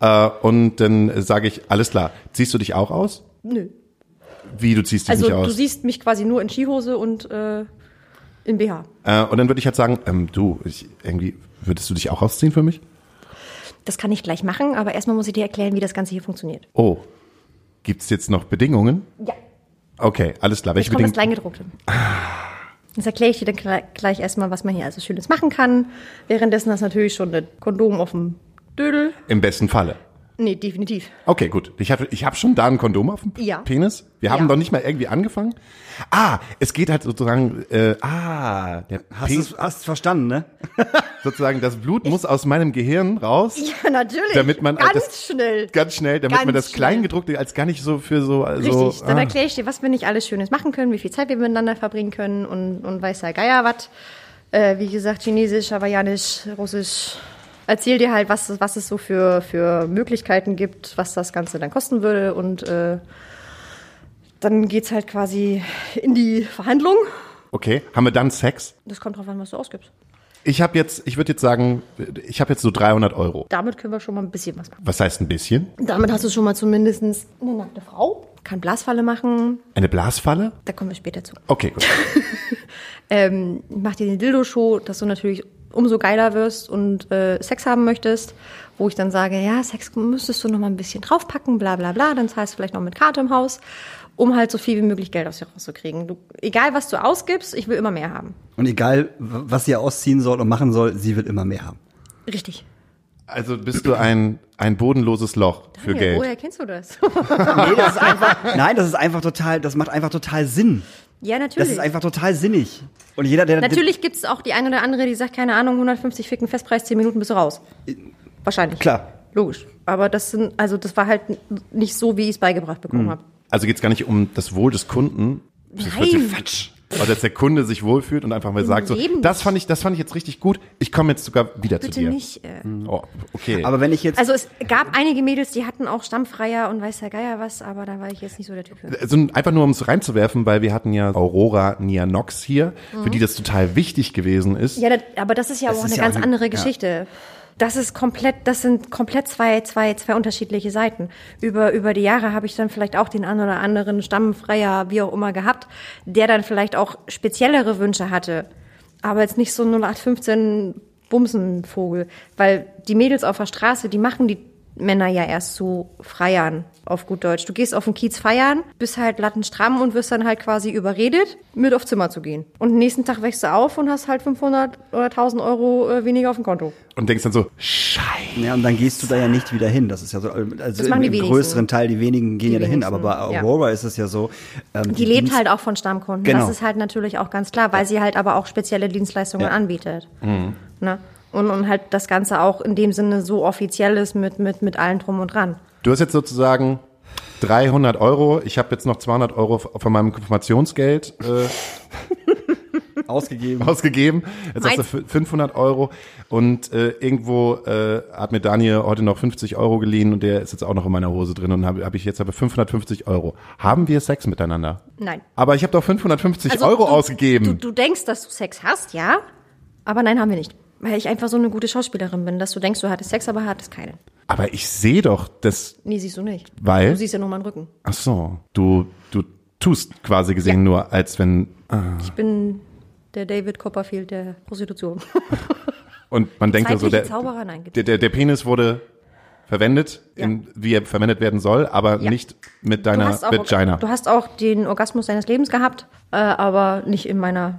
Äh, und dann sage ich, alles klar, ziehst du dich auch aus? Nö. Wie, du ziehst dich Also nicht du aus? siehst mich quasi nur in Skihose und äh, in BH. Äh, und dann würde ich halt sagen, ähm, du, ich, irgendwie, würdest du dich auch ausziehen für mich? Das kann ich gleich machen, aber erstmal muss ich dir erklären, wie das Ganze hier funktioniert. Oh, gibt's jetzt noch Bedingungen? Ja. Okay, alles klar. Welche kommt das Bedingungen? Kleingedruckte. Jetzt erkläre ich dir dann gleich, gleich erstmal, was man hier also Schönes machen kann. Währenddessen hast du natürlich schon ein Kondom auf dem Dödel. Im besten Falle. Nee, definitiv. Okay, gut. Ich habe ich hab schon da ein Kondom auf dem Ja. Penis. Wir haben Ja. doch nicht mal irgendwie angefangen. Ah, es geht halt sozusagen, äh, ah, der Hast Pe- du hast verstanden, ne? sozusagen das Blut muss aus meinem Gehirn raus. Ja, natürlich. Damit man Ganz das- schnell. Ganz schnell, damit Ganz man das schnell. Kleingedruckte als gar nicht so für so, also, Richtig, dann ah. erkläre ich dir, was wir nicht alles Schönes machen können, wie viel Zeit wir miteinander verbringen können und, und weiß der Geier was. Äh, wie gesagt, Chinesisch, Hawaiianisch, Russisch. Erzähl dir halt, was, was es so für, für Möglichkeiten gibt, was das Ganze dann kosten würde. Und äh, dann geht's halt quasi in die Verhandlung. Okay, haben wir dann Sex? Das kommt drauf an, was du ausgibst. Ich habe jetzt, ich würde jetzt sagen, ich habe jetzt so 300 Euro. Damit können wir schon mal ein bisschen was machen. Was heißt ein bisschen? Damit hast du schon mal zumindest eine nackte Frau. Kann Blasfalle machen. Eine Blasfalle? Da kommen wir später zu. Okay, gut. ähm, mach dir den Dildo-Show, dass du natürlich umso geiler wirst und äh, Sex haben möchtest, wo ich dann sage, ja, Sex müsstest du noch mal ein bisschen draufpacken, bla bla bla, dann zahlst du vielleicht noch mit Karte im Haus, um halt so viel wie möglich Geld aus dir rauszukriegen. Du, egal, was du ausgibst, ich will immer mehr haben. Und egal, was sie ausziehen soll und machen soll, sie will immer mehr haben. Richtig. Also bist du ein, ein bodenloses Loch für Daniel, Geld. Woher kennst du das? Nee, das ist einfach, nein, das ist einfach total, das macht einfach total Sinn. ja, Das natürlich. ist einfach total sinnig. Und jeder, der Natürlich gibt es auch die eine oder andere, die sagt, keine Ahnung, 150 Ficken Festpreis, 10 Minuten bist du raus. Wahrscheinlich. Klar. Logisch. Aber das sind, also das war halt nicht so, wie ich es beigebracht bekommen habe. Also geht's gar nicht um das Wohl des Kunden. Das Nein. Quatsch. Oder dass der Kunde sich wohlfühlt und einfach mal sagt so, das fand ich, das fand ich jetzt richtig gut. Ich komme jetzt sogar wieder zu Bitte dir. nicht. Äh. Oh, okay. Aber wenn ich jetzt, Also es gab einige Mädels, die hatten auch Stammfreier und weiß der Geier was, aber da war ich jetzt nicht so der Typ für. also einfach nur um es reinzuwerfen, weil wir hatten ja Aurora Nianox hier, Mhm. für die das total wichtig gewesen ist. Ja, das, aber das ist ja Das auch ist eine ja ganz auch eine- andere ja. Das ist komplett, das sind komplett zwei, zwei, zwei unterschiedliche Seiten. Über, über die Jahre habe ich dann vielleicht auch den einen oder anderen Stammfreier, wie auch immer, gehabt, der dann vielleicht auch speziellere Wünsche hatte. Aber jetzt nicht so 0815 Bumsenvogel. Weil die Mädels auf der Straße, die machen die Männer ja erst zu Freiern, auf gut Deutsch. Du gehst auf den Kiez feiern, bist halt lattenstramm und wirst dann halt quasi überredet, mit auf Zimmer zu gehen. Und den nächsten Tag wächst du auf und hast halt 500 oder 1000 Euro äh, weniger auf dem Konto. Und denkst dann so, scheiße. ja, und dann gehst du da ja nicht wieder hin. Das ist ja so, also im, im größeren Teil, die wenigen gehen Die ja dahin. wenigsten, Aber bei ja. Aurora ist es ja so. Ähm, Die lebt Dienst- halt auch von Stammkunden. Genau. Das ist halt natürlich auch ganz klar, weil sie halt aber auch spezielle Dienstleistungen Ja. anbietet. Ne? Und, und halt das Ganze auch in dem Sinne so offiziell ist mit, mit, mit allen drum und dran. Du hast jetzt sozusagen 300 Euro. Ich habe jetzt noch 200 Euro von meinem Konfirmationsgeld äh, ausgegeben. ausgegeben. Jetzt hast du Meins. fü- 500 Euro und äh, irgendwo äh, hat mir Daniel heute noch 50 Euro geliehen und der ist jetzt auch noch in meiner Hose drin und habe hab ich jetzt aber 550 Euro. Haben wir Sex miteinander? Nein. Aber ich habe doch 550 Also Euro du, ausgegeben. Du, du denkst, dass du Sex hast, ja, aber nein, haben wir nicht. Weil ich einfach so eine gute Schauspielerin bin, dass du denkst, du hattest Sex, aber hattest keinen. aber ich sehe doch das. Nee, siehst du nicht. Weil? Du siehst ja nur meinen Rücken. Ach so, du du tust quasi gesehen Ja. nur, als wenn ah. Ich bin der David Copperfield der Prostitution. und man denkt so, der, Zauberer, nein, der, der, der Penis wurde verwendet, Ja. in, wie er verwendet werden soll, aber Ja. nicht mit Du deiner hast, auch, Vagina. du hast auch den Orgasmus deines Lebens gehabt, äh, aber nicht in meiner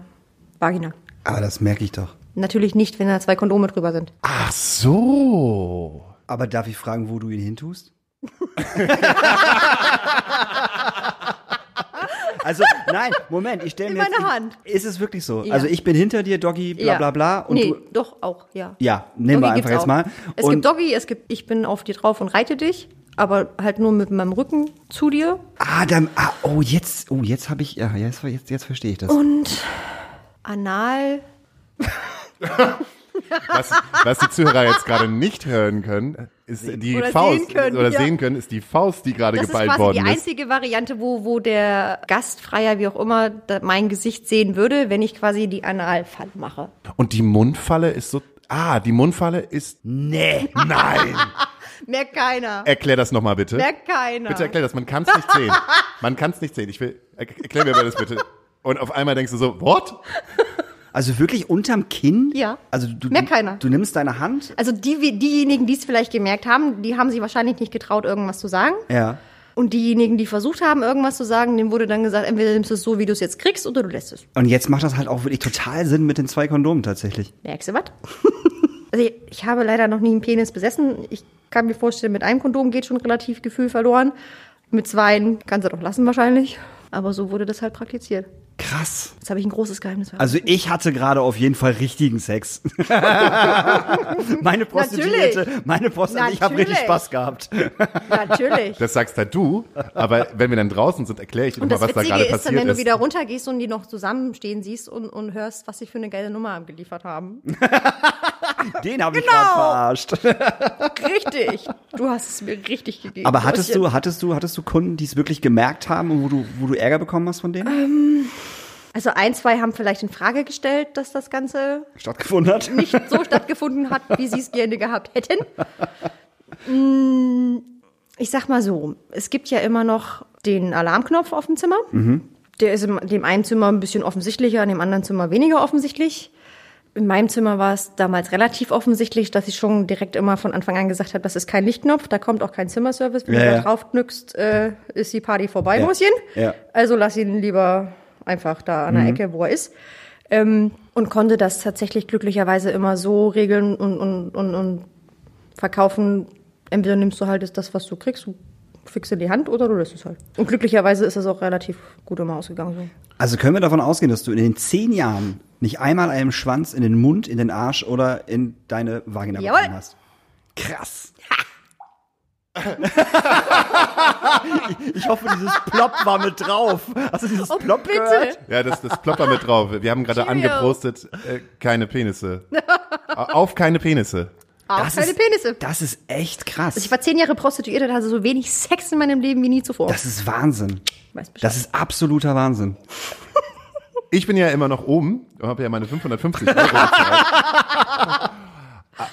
Vagina. Aber das merke ich doch. Natürlich nicht, wenn da zwei Kondome drüber sind. Ach so. Aber darf ich fragen, wo du ihn hintust? also, nein, Moment, ich stelle In mir jetzt, meine Hand. Ist es wirklich so? Ja. Also ich bin hinter dir, Doggy, bla Ja. bla bla. Und nee, du, doch, auch, ja. ja, nehmen wir Doggy einfach gibt's jetzt auch. mal. Es und, gibt Doggy, es gibt, ich bin auf dir drauf und reite dich, aber halt nur mit meinem Rücken zu dir. ah, dann, ah, oh, jetzt, oh, jetzt habe ich, ja, jetzt, jetzt, jetzt verstehe ich das. Und anal, Was, was die Zuhörer jetzt gerade nicht hören können, ist die Oder Faust sehen können, oder ja. sehen können, ist die Faust, die gerade das ist geballt quasi die worden ist. einzige Variante, wo, wo der Gastfreier, wie auch immer, mein Gesicht sehen würde, wenn ich quasi die Analfalle mache. Und die Mundfalle ist so. Ah, die Mundfalle ist. nee. Nein! Merkt keiner. Erklär das nochmal bitte. Merkt keiner. Bitte erklär das, man kann es nicht sehen. Man kann es nicht sehen. Ich will. er- Erklär mir mal das bitte. Und auf einmal denkst du so, what? Also wirklich unterm Kinn? Ja. Also du, Merkt keiner. Du nimmst deine Hand? Also die, diejenigen, die es vielleicht gemerkt haben, die haben sich wahrscheinlich nicht getraut, irgendwas zu sagen. Ja. Und diejenigen, die versucht haben, irgendwas zu sagen, denen wurde dann gesagt, entweder nimmst du es so, wie du es jetzt kriegst, oder du lässt es. Und jetzt macht das halt auch wirklich total Sinn mit den zwei Kondomen tatsächlich. Merkst du was? also ich, ich habe leider noch nie einen Penis besessen. Ich kann mir vorstellen, mit einem Kondom geht schon relativ Gefühl verloren. Mit zweien kannst du doch lassen wahrscheinlich. Aber so wurde das halt praktiziert. Krass. Jetzt habe ich ein großes Geheimnis. Also ich hatte gerade auf jeden Fall richtigen Sex. meine Prostituierte, Natürlich. meine Prostituierte, ich habe richtig. Spaß gehabt. Natürlich. Das sagst halt du, aber wenn wir dann draußen sind, erkläre ich dir Und mal, das was da Witzige gerade ist dann, passiert wenn du wieder runtergehst und die noch zusammenstehen siehst und, und hörst, was sie für eine geile Nummer abgeliefert haben. Den habe ich Genau. verarscht. Richtig. Du hast es mir richtig gegeben. Aber hattest du, hattest du, hattest du Kunden, die es wirklich gemerkt haben und wo du, wo du Ärger bekommen hast von denen? Also ein, zwei haben vielleicht in Frage gestellt, dass das Ganze Stattgefunden hat? nicht so stattgefunden hat, wie sie es gerne gehabt hätten. Mm, Ich sag mal so, es gibt ja immer noch den Alarmknopf auf dem Zimmer. Der ist in dem einen Zimmer ein bisschen offensichtlicher, in dem anderen Zimmer weniger offensichtlich. In meinem Zimmer war es damals relativ offensichtlich, dass ich schon direkt immer von Anfang an gesagt habe, das ist kein Lichtknopf, da kommt auch kein Zimmerservice. Wenn Ja, du ja. da drauf knückst, äh, ist die Party vorbei, Ja. Mäuschen. Ja. Also lass ihn lieber einfach da an der Ecke, wo er ist. Ähm, und konnte das tatsächlich glücklicherweise immer so regeln und, und, und, und verkaufen. Entweder nimmst du halt das, was du kriegst, du fixst in die Hand oder du lässt es halt. Und glücklicherweise ist das auch relativ gut immer ausgegangen. So. Also können wir davon ausgehen, dass du in den zehn Jahren nicht einmal einen Schwanz in den Mund, in den Arsch oder in deine Vagina Jawohl. bekommen hast? Krass. ich, hoffe, dieses Plop war mit drauf. Hast du dieses Plop bitte. gehört? Ja, das, das ploppt da mit drauf. Wir haben gerade Cheerio. angepostet, äh, keine Penisse. Auf keine Penisse. Auch Das keine ist- Penisse. Das ist echt krass. Also ich war zehn Jahre Prostituierte und hatte so wenig Sex in meinem Leben wie nie zuvor. das ist Wahnsinn. Das ist absoluter Wahnsinn. Ich bin ja immer noch oben und habe ja meine 550 Euro bezahlt.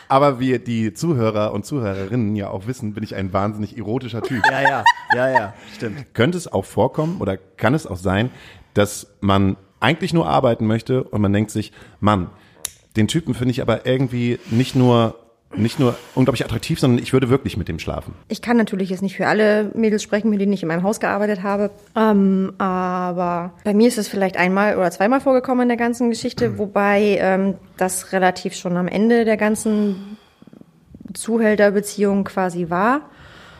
Aber wie die Zuhörer und Zuhörerinnen ja auch wissen, bin ich ein wahnsinnig erotischer Typ. Ja, ja, ja, ja, stimmt. Könnte es auch vorkommen oder kann es auch sein, dass man eigentlich nur arbeiten möchte und man denkt sich, Mann, den Typen finde ich aber irgendwie nicht nur nicht nur unglaublich attraktiv, sondern ich würde wirklich mit dem schlafen. Ich kann natürlich jetzt nicht für alle Mädels sprechen, mit denen ich in meinem Haus gearbeitet habe. Ähm, aber bei mir ist es vielleicht einmal oder zweimal vorgekommen in der ganzen Geschichte, wobei ähm, das relativ schon am Ende der ganzen Zuhälterbeziehung quasi war,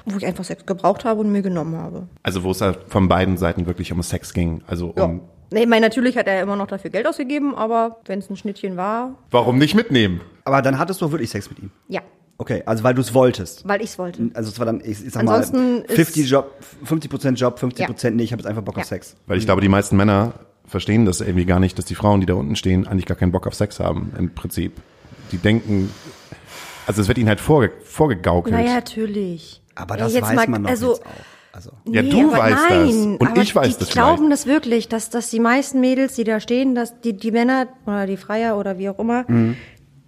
wo ich einfach Sex gebraucht habe und mir genommen habe. Also wo es halt von beiden Seiten wirklich um Sex ging. Also um, Nee, Ich meine, natürlich hat er immer noch dafür Geld ausgegeben, aber wenn es ein Schnittchen war, warum nicht mitnehmen? Aber dann hattest du wirklich Sex mit ihm. ja, Okay, also weil du es wolltest. weil ich es wollte. Also es war dann, ich, ich sag Ansonsten mal, ist- 50 Job, 50% Job, 50% Ja. nee, ich habe jetzt einfach Bock auf Ja. Sex. Weil ich glaube, die meisten Männer verstehen das irgendwie gar nicht, dass die Frauen, die da unten stehen, eigentlich gar keinen Bock auf Sex haben, im Prinzip. Die denken, also es wird ihnen halt vorge vorgegaukelt. Naja, natürlich. Aber Ja, das jetzt weiß mal- man doch also, jetzt auch. Also, Ja, du aber weißt das. Und aber ich weiß die das glauben vielleicht. das wirklich, dass, dass die meisten Mädels, die da stehen, dass die, die Männer oder die Freier oder wie auch immer, Mhm.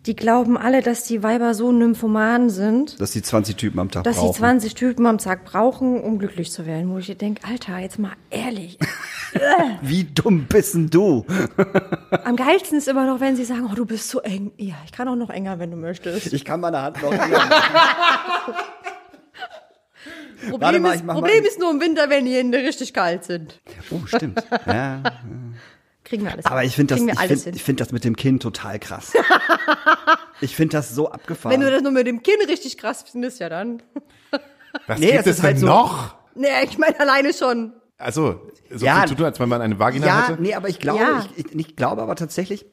die glauben alle, dass die Weiber so nymphoman sind, dass die 20 Typen am Tag dass brauchen. sie 20 Typen am Tag brauchen, um glücklich zu werden. Wo ich denke, Alter, jetzt mal ehrlich. Wie dumm bist denn du? Am geilsten ist immer noch, wenn sie sagen, oh, du bist so eng. Ja, ich kann auch noch enger, wenn du möchtest. Ich kann meine Hand noch enger Warte Problem, mal, ich ist, Problem mal- ist nur im Winter, wenn die Hände richtig kalt sind. Oh, stimmt. Ja. Kriegen wir alles Aber ich finde das, ich find, ich find das mit dem Kind total krass. ich finde das so abgefahren. Wenn du das nur mit dem Kinn richtig krass findest, ja dann. Was Nee, gibt es halt denn so- noch? Nee, ich meine alleine schon. Also, so Ja. viel zu tun, als wenn man eine Vagina ja, hätte? nee, aber ich glaube, Ja. ich, ich, ich glaube aber tatsächlich,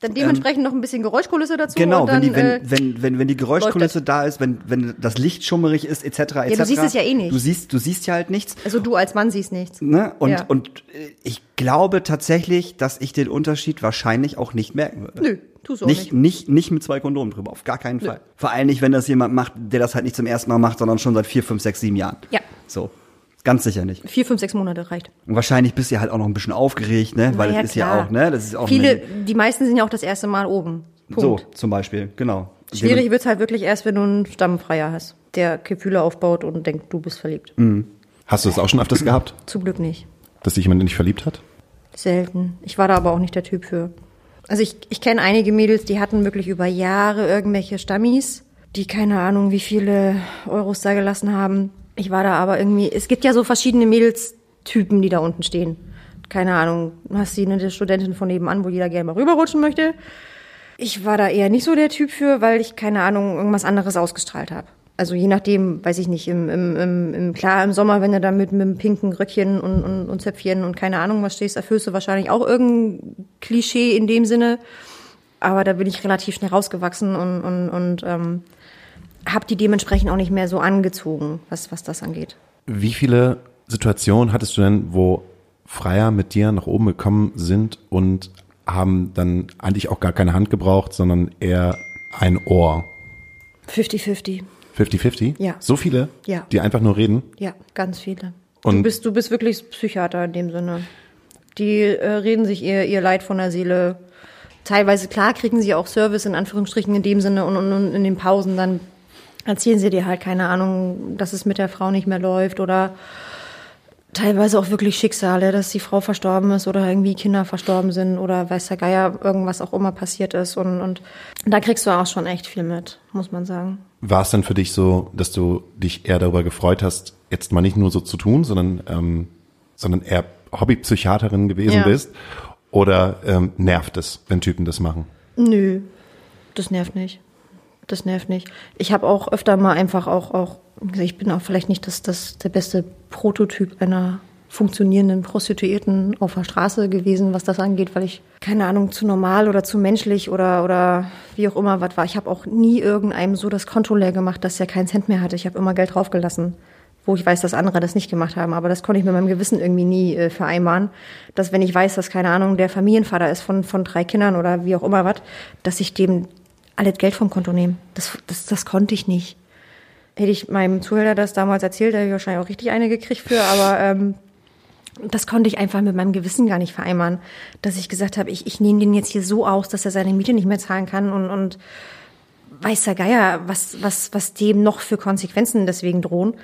Dann dementsprechend noch ein bisschen Geräuschkulisse dazu. genau, dann, wenn, die, wenn, äh, wenn, wenn, wenn die Geräuschkulisse da ist, wenn, wenn das Licht schummerig ist, etc., etc. du siehst es ja eh nicht. Du siehst, du siehst ja halt nichts. also du als Mann siehst nichts. Ne? Und, Ja. und äh, ich glaube tatsächlich, dass ich den Unterschied wahrscheinlich auch nicht merken würde. Nö, tust du auch Nicht, nicht. nicht, nicht mit zwei Kondomen drüber, auf gar keinen Fall. Vor allem nicht, wenn das jemand macht, der das halt nicht zum ersten Mal macht, sondern schon seit vier, fünf, sechs, sieben Jahren. Ja. So. Ganz sicher nicht. Vier, fünf, sechs Monate reicht. Und wahrscheinlich bist du ja halt auch noch ein bisschen aufgeregt, ne? Weil Na das ist ja klar. auch, ne? Das ist auch Viele, die meisten sind ja auch das erste Mal oben. so Punkt. zum Beispiel, genau. Schwierig wird's halt wirklich erst, wenn du einen Stammfreier hast, der Gefühle aufbaut und denkt, du bist verliebt. Mhm. Hast du das auch schon öfters gehabt, Zum Glück nicht. dass sich jemand nicht verliebt hat? Selten. Ich war da aber auch nicht der Typ für. Also ich, ich kenne einige Mädels, die hatten wirklich über Jahre irgendwelche Stammis, die keine Ahnung, wie viele Euros da gelassen haben. Ich war da aber irgendwie, es gibt ja so verschiedene Mädelstypen, die da unten stehen. Keine Ahnung, hast du eine Studentin von nebenan, wo jeder gerne mal rüberrutschen möchte. Ich war da eher nicht so der Typ für, weil ich keine Ahnung, irgendwas anderes ausgestrahlt habe. Also je nachdem, weiß ich nicht, im, im, im, im klar im Sommer, wenn du da mit, mit einem pinken Röckchen und, und, und Zöpfchen und keine Ahnung was stehst, erfüllst du wahrscheinlich auch irgendein Klischee in dem Sinne. Aber da bin ich relativ schnell rausgewachsen und, und, und ähm, habe die dementsprechend auch nicht mehr so angezogen, was, was das angeht. Wie viele Situationen hattest du denn, wo Freier mit dir nach oben gekommen sind und haben dann eigentlich auch gar keine Hand gebraucht, sondern eher ein Ohr? 50-50. 50-50? Ja. So viele? Ja. Die einfach nur reden? Ja, ganz viele. Und- du bist, du bist wirklich Psychiater in dem Sinne. Die äh, reden sich ihr, ihr Leid von der Seele. Teilweise, klar, kriegen sie auch Service in Anführungsstrichen in dem Sinne und, und, und in den Pausen dann erzählen sie dir halt, keine Ahnung, dass es mit der Frau nicht mehr läuft oder teilweise auch wirklich Schicksale, dass die Frau verstorben ist oder irgendwie Kinder verstorben sind oder weiß der Geier, irgendwas auch immer passiert ist und, und da kriegst du auch schon echt viel mit, muss man sagen. War es dann für dich so, dass du dich eher darüber gefreut hast, jetzt mal nicht nur so zu tun, sondern, ähm, sondern eher Hobbypsychiaterin gewesen Ja. bist? Oder ähm, nervt es, wenn Typen das machen? Nö, das nervt nicht. Das nervt nicht. Ich habe auch öfter mal einfach auch, auch ich bin auch vielleicht nicht das, das der beste Prototyp einer funktionierenden Prostituierten auf der Straße gewesen, was das angeht, weil ich keine Ahnung zu normal oder zu menschlich oder oder wie auch immer was war. Ich habe auch nie irgendeinem so das Konto leer gemacht, dass er keinen Cent mehr hatte. Ich habe immer Geld draufgelassen, wo ich weiß, dass andere das nicht gemacht haben. Aber das konnte ich mit meinem Gewissen irgendwie nie äh, vereinbaren, dass wenn ich weiß, dass keine Ahnung der Familienvater ist von von drei Kindern oder wie auch immer was, dass ich dem alles Geld vom Konto nehme. Das das das konnte ich nicht. Hätte ich meinem Zuhörer das damals erzählt, hätte ich wahrscheinlich auch richtig eine gekriegt für, aber ähm, das konnte ich einfach mit meinem Gewissen gar nicht vereinbaren, dass ich gesagt habe, ich, ich nehme den jetzt hier so aus, dass er seine Miete nicht mehr zahlen kann und, und weiß der Geier, was, was, was dem noch für Konsequenzen deswegen drohen.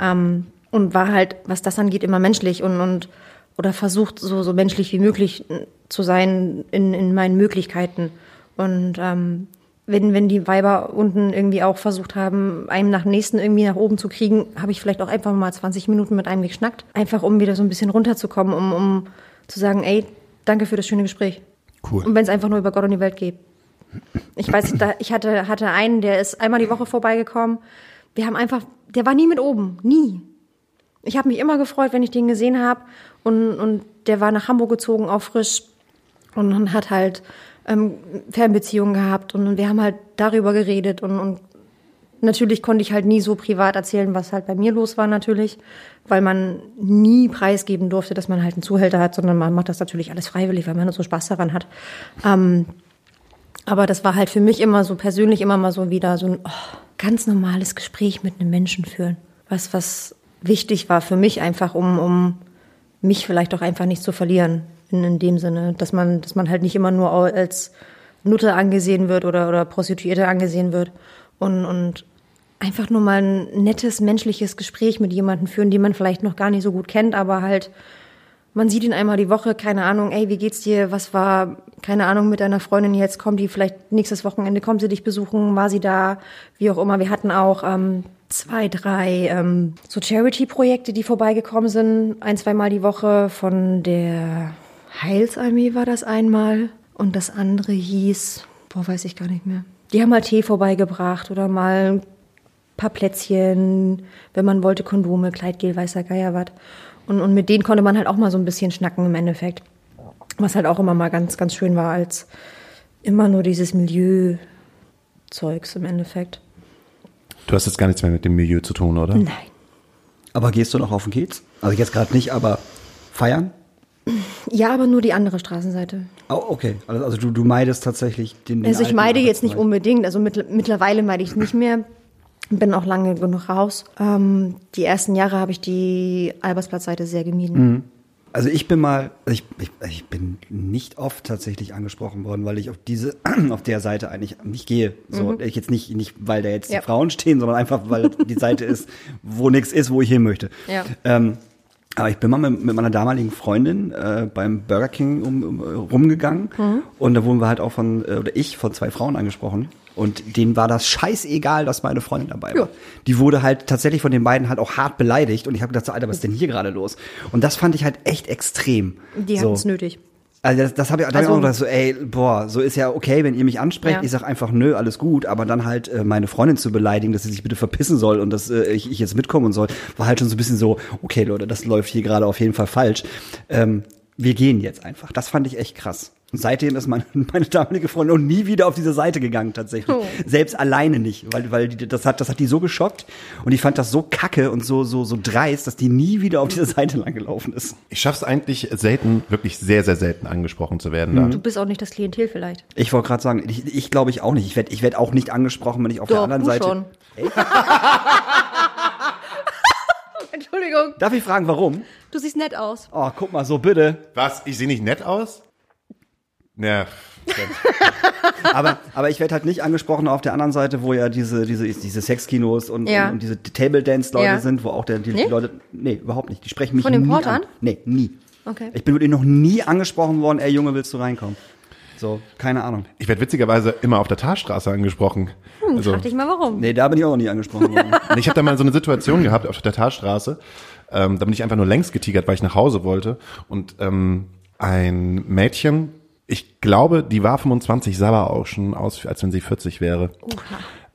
Ähm, und war halt, was das angeht, immer menschlich und, und oder versucht, so, so menschlich wie möglich zu sein in, in meinen Möglichkeiten. Und ähm, wenn, wenn die Weiber unten irgendwie auch versucht haben, einen nach dem nächsten irgendwie nach oben zu kriegen, habe ich vielleicht auch einfach mal 20 Minuten mit einem geschnackt. Einfach um wieder so ein bisschen runterzukommen, um, um zu sagen, ey, danke für das schöne Gespräch. Cool. Und wenn es einfach nur über Gott und die Welt geht. Ich weiß, da, ich hatte, hatte einen, der ist einmal die Woche vorbeigekommen. Wir haben einfach, der war nie mit oben, nie. Ich habe mich immer gefreut, wenn ich den gesehen habe. Und, und der war nach Hamburg gezogen, auch frisch. Und, und hat halt ähm, Fernbeziehungen gehabt. Und wir haben halt darüber geredet. Und, und natürlich konnte ich halt nie so privat erzählen, was halt bei mir los war natürlich. Weil man nie preisgeben durfte, dass man halt einen Zuhälter hat, sondern man macht das natürlich alles freiwillig, weil man so Spaß daran hat. Ähm, aber das war halt für mich immer so persönlich immer mal so wieder so ein oh, ganz normales Gespräch mit einem Menschen führen. Was, was wichtig war für mich einfach, um, um mich vielleicht auch einfach nicht zu verlieren. In, in dem Sinne, dass man, dass man halt nicht immer nur als Nutte angesehen wird oder, oder Prostituierte angesehen wird. Und, und einfach nur mal ein nettes, menschliches Gespräch mit jemandem führen, den man vielleicht noch gar nicht so gut kennt, aber halt man sieht ihn einmal die Woche, keine Ahnung, ey, wie geht's dir? Was war, keine Ahnung, mit deiner Freundin jetzt? Kommt die vielleicht nächstes Wochenende, kommt sie dich besuchen? War sie da? Wie auch immer. Wir hatten auch ähm, zwei, drei ähm, so Charity-Projekte, die vorbeigekommen sind, ein, zweimal die Woche. Von der Heilsarmee war das einmal. Und das andere hieß, boah, weiß ich gar nicht mehr. Die haben mal Tee vorbeigebracht oder mal ein paar Plätzchen, wenn man wollte, Kondome, Kleidgel, weißer Geier was. Und, und mit denen konnte man halt auch mal so ein bisschen schnacken im Endeffekt. Was halt auch immer mal ganz, ganz schön war, als immer nur dieses Milieu-Zeugs im Endeffekt. Du hast jetzt gar nichts mehr mit dem Milieu zu tun, oder? Nein. Aber gehst du noch auf den Kiez? Also jetzt gerade nicht, aber feiern? Ja, aber nur die andere Straßenseite. Oh, okay. Also, also du, du meidest tatsächlich den, den Also ich meide jetzt nicht unbedingt, also mittl mittlerweile meide ich es nicht mehr. Bin auch lange genug raus. Ähm, die ersten Jahre habe ich die Albersplatzseite sehr gemieden. Also ich bin mal, also ich, ich, ich bin nicht oft tatsächlich angesprochen worden, weil ich auf diese, auf der Seite eigentlich nicht gehe. So, ich jetzt nicht, nicht, weil da jetzt Ja. die Frauen stehen, sondern einfach, weil die Seite ist, wo nichts ist, wo ich hin möchte. Ja. Ähm, aber ich bin mal mit, mit meiner damaligen Freundin äh, beim Burger King um, um, rumgegangen und da wurden wir halt auch von, äh, oder ich von zwei Frauen angesprochen. Und denen war das scheißegal, dass meine Freundin dabei war. Ja. Die wurde halt tatsächlich von den beiden halt auch hart beleidigt und ich habe gedacht, so, Alter, was ist denn hier gerade los? Und das fand ich halt echt extrem. Die so. hatten es nötig. Also das, das habe ich, da hab ich Also- auch gedacht, so, ey, boah, so ist ja okay, wenn ihr mich ansprecht. Ja. Ich sag einfach, nö, alles gut. Aber dann halt äh, meine Freundin zu beleidigen, dass sie sich bitte verpissen soll und dass äh, ich, ich jetzt mitkommen soll, war halt schon so ein bisschen so, okay, Leute, das läuft hier gerade auf jeden Fall falsch. Ähm, wir gehen jetzt einfach. Das fand ich echt krass. Und seitdem ist meine, meine damalige Freundin auch nie wieder auf diese Seite gegangen, tatsächlich. Oh. Selbst alleine nicht, weil, weil die, das hat, das hat die so geschockt und ich fand das so kacke und so, so, so dreist, dass die nie wieder auf diese Seite lang gelaufen ist. Ich schaff's eigentlich selten, wirklich sehr, sehr selten angesprochen zu werden. Da. Du bist auch nicht das Klientel vielleicht. Ich wollte gerade sagen, ich, ich glaube ich auch nicht. Ich werde ich werd auch nicht angesprochen, wenn ich auf der Doch, anderen du Seite. schon. Entschuldigung, Darf ich fragen, warum? du siehst nett aus. Oh, guck mal, so bitte. Was? Ich sehe nicht nett aus? Ja. Aber, aber ich werde halt nicht angesprochen auf der anderen Seite, wo ja diese, diese, diese Sexkinos und, Ja. und, und diese Table Dance Leute Ja. sind, wo auch der, die, die Nee? Leute, nee, überhaupt nicht. Die sprechen mich Von den nie Portern? an. Nee, nie. Okay. Ich bin wirklich noch nie angesprochen worden, ey Junge, willst du reinkommen? So, keine Ahnung. Ich werde witzigerweise immer auf der Tarstraße angesprochen. Hm, Also, frag dich mal warum. Nee, da bin ich auch noch nie angesprochen worden. Ich habe da mal so eine Situation gehabt auf der Tarstraße. Ähm, da bin ich einfach nur längs getigert, weil ich nach Hause wollte. Und ähm, ein Mädchen, ich glaube, die war 25, sah aber auch schon aus, als wenn sie 40 wäre.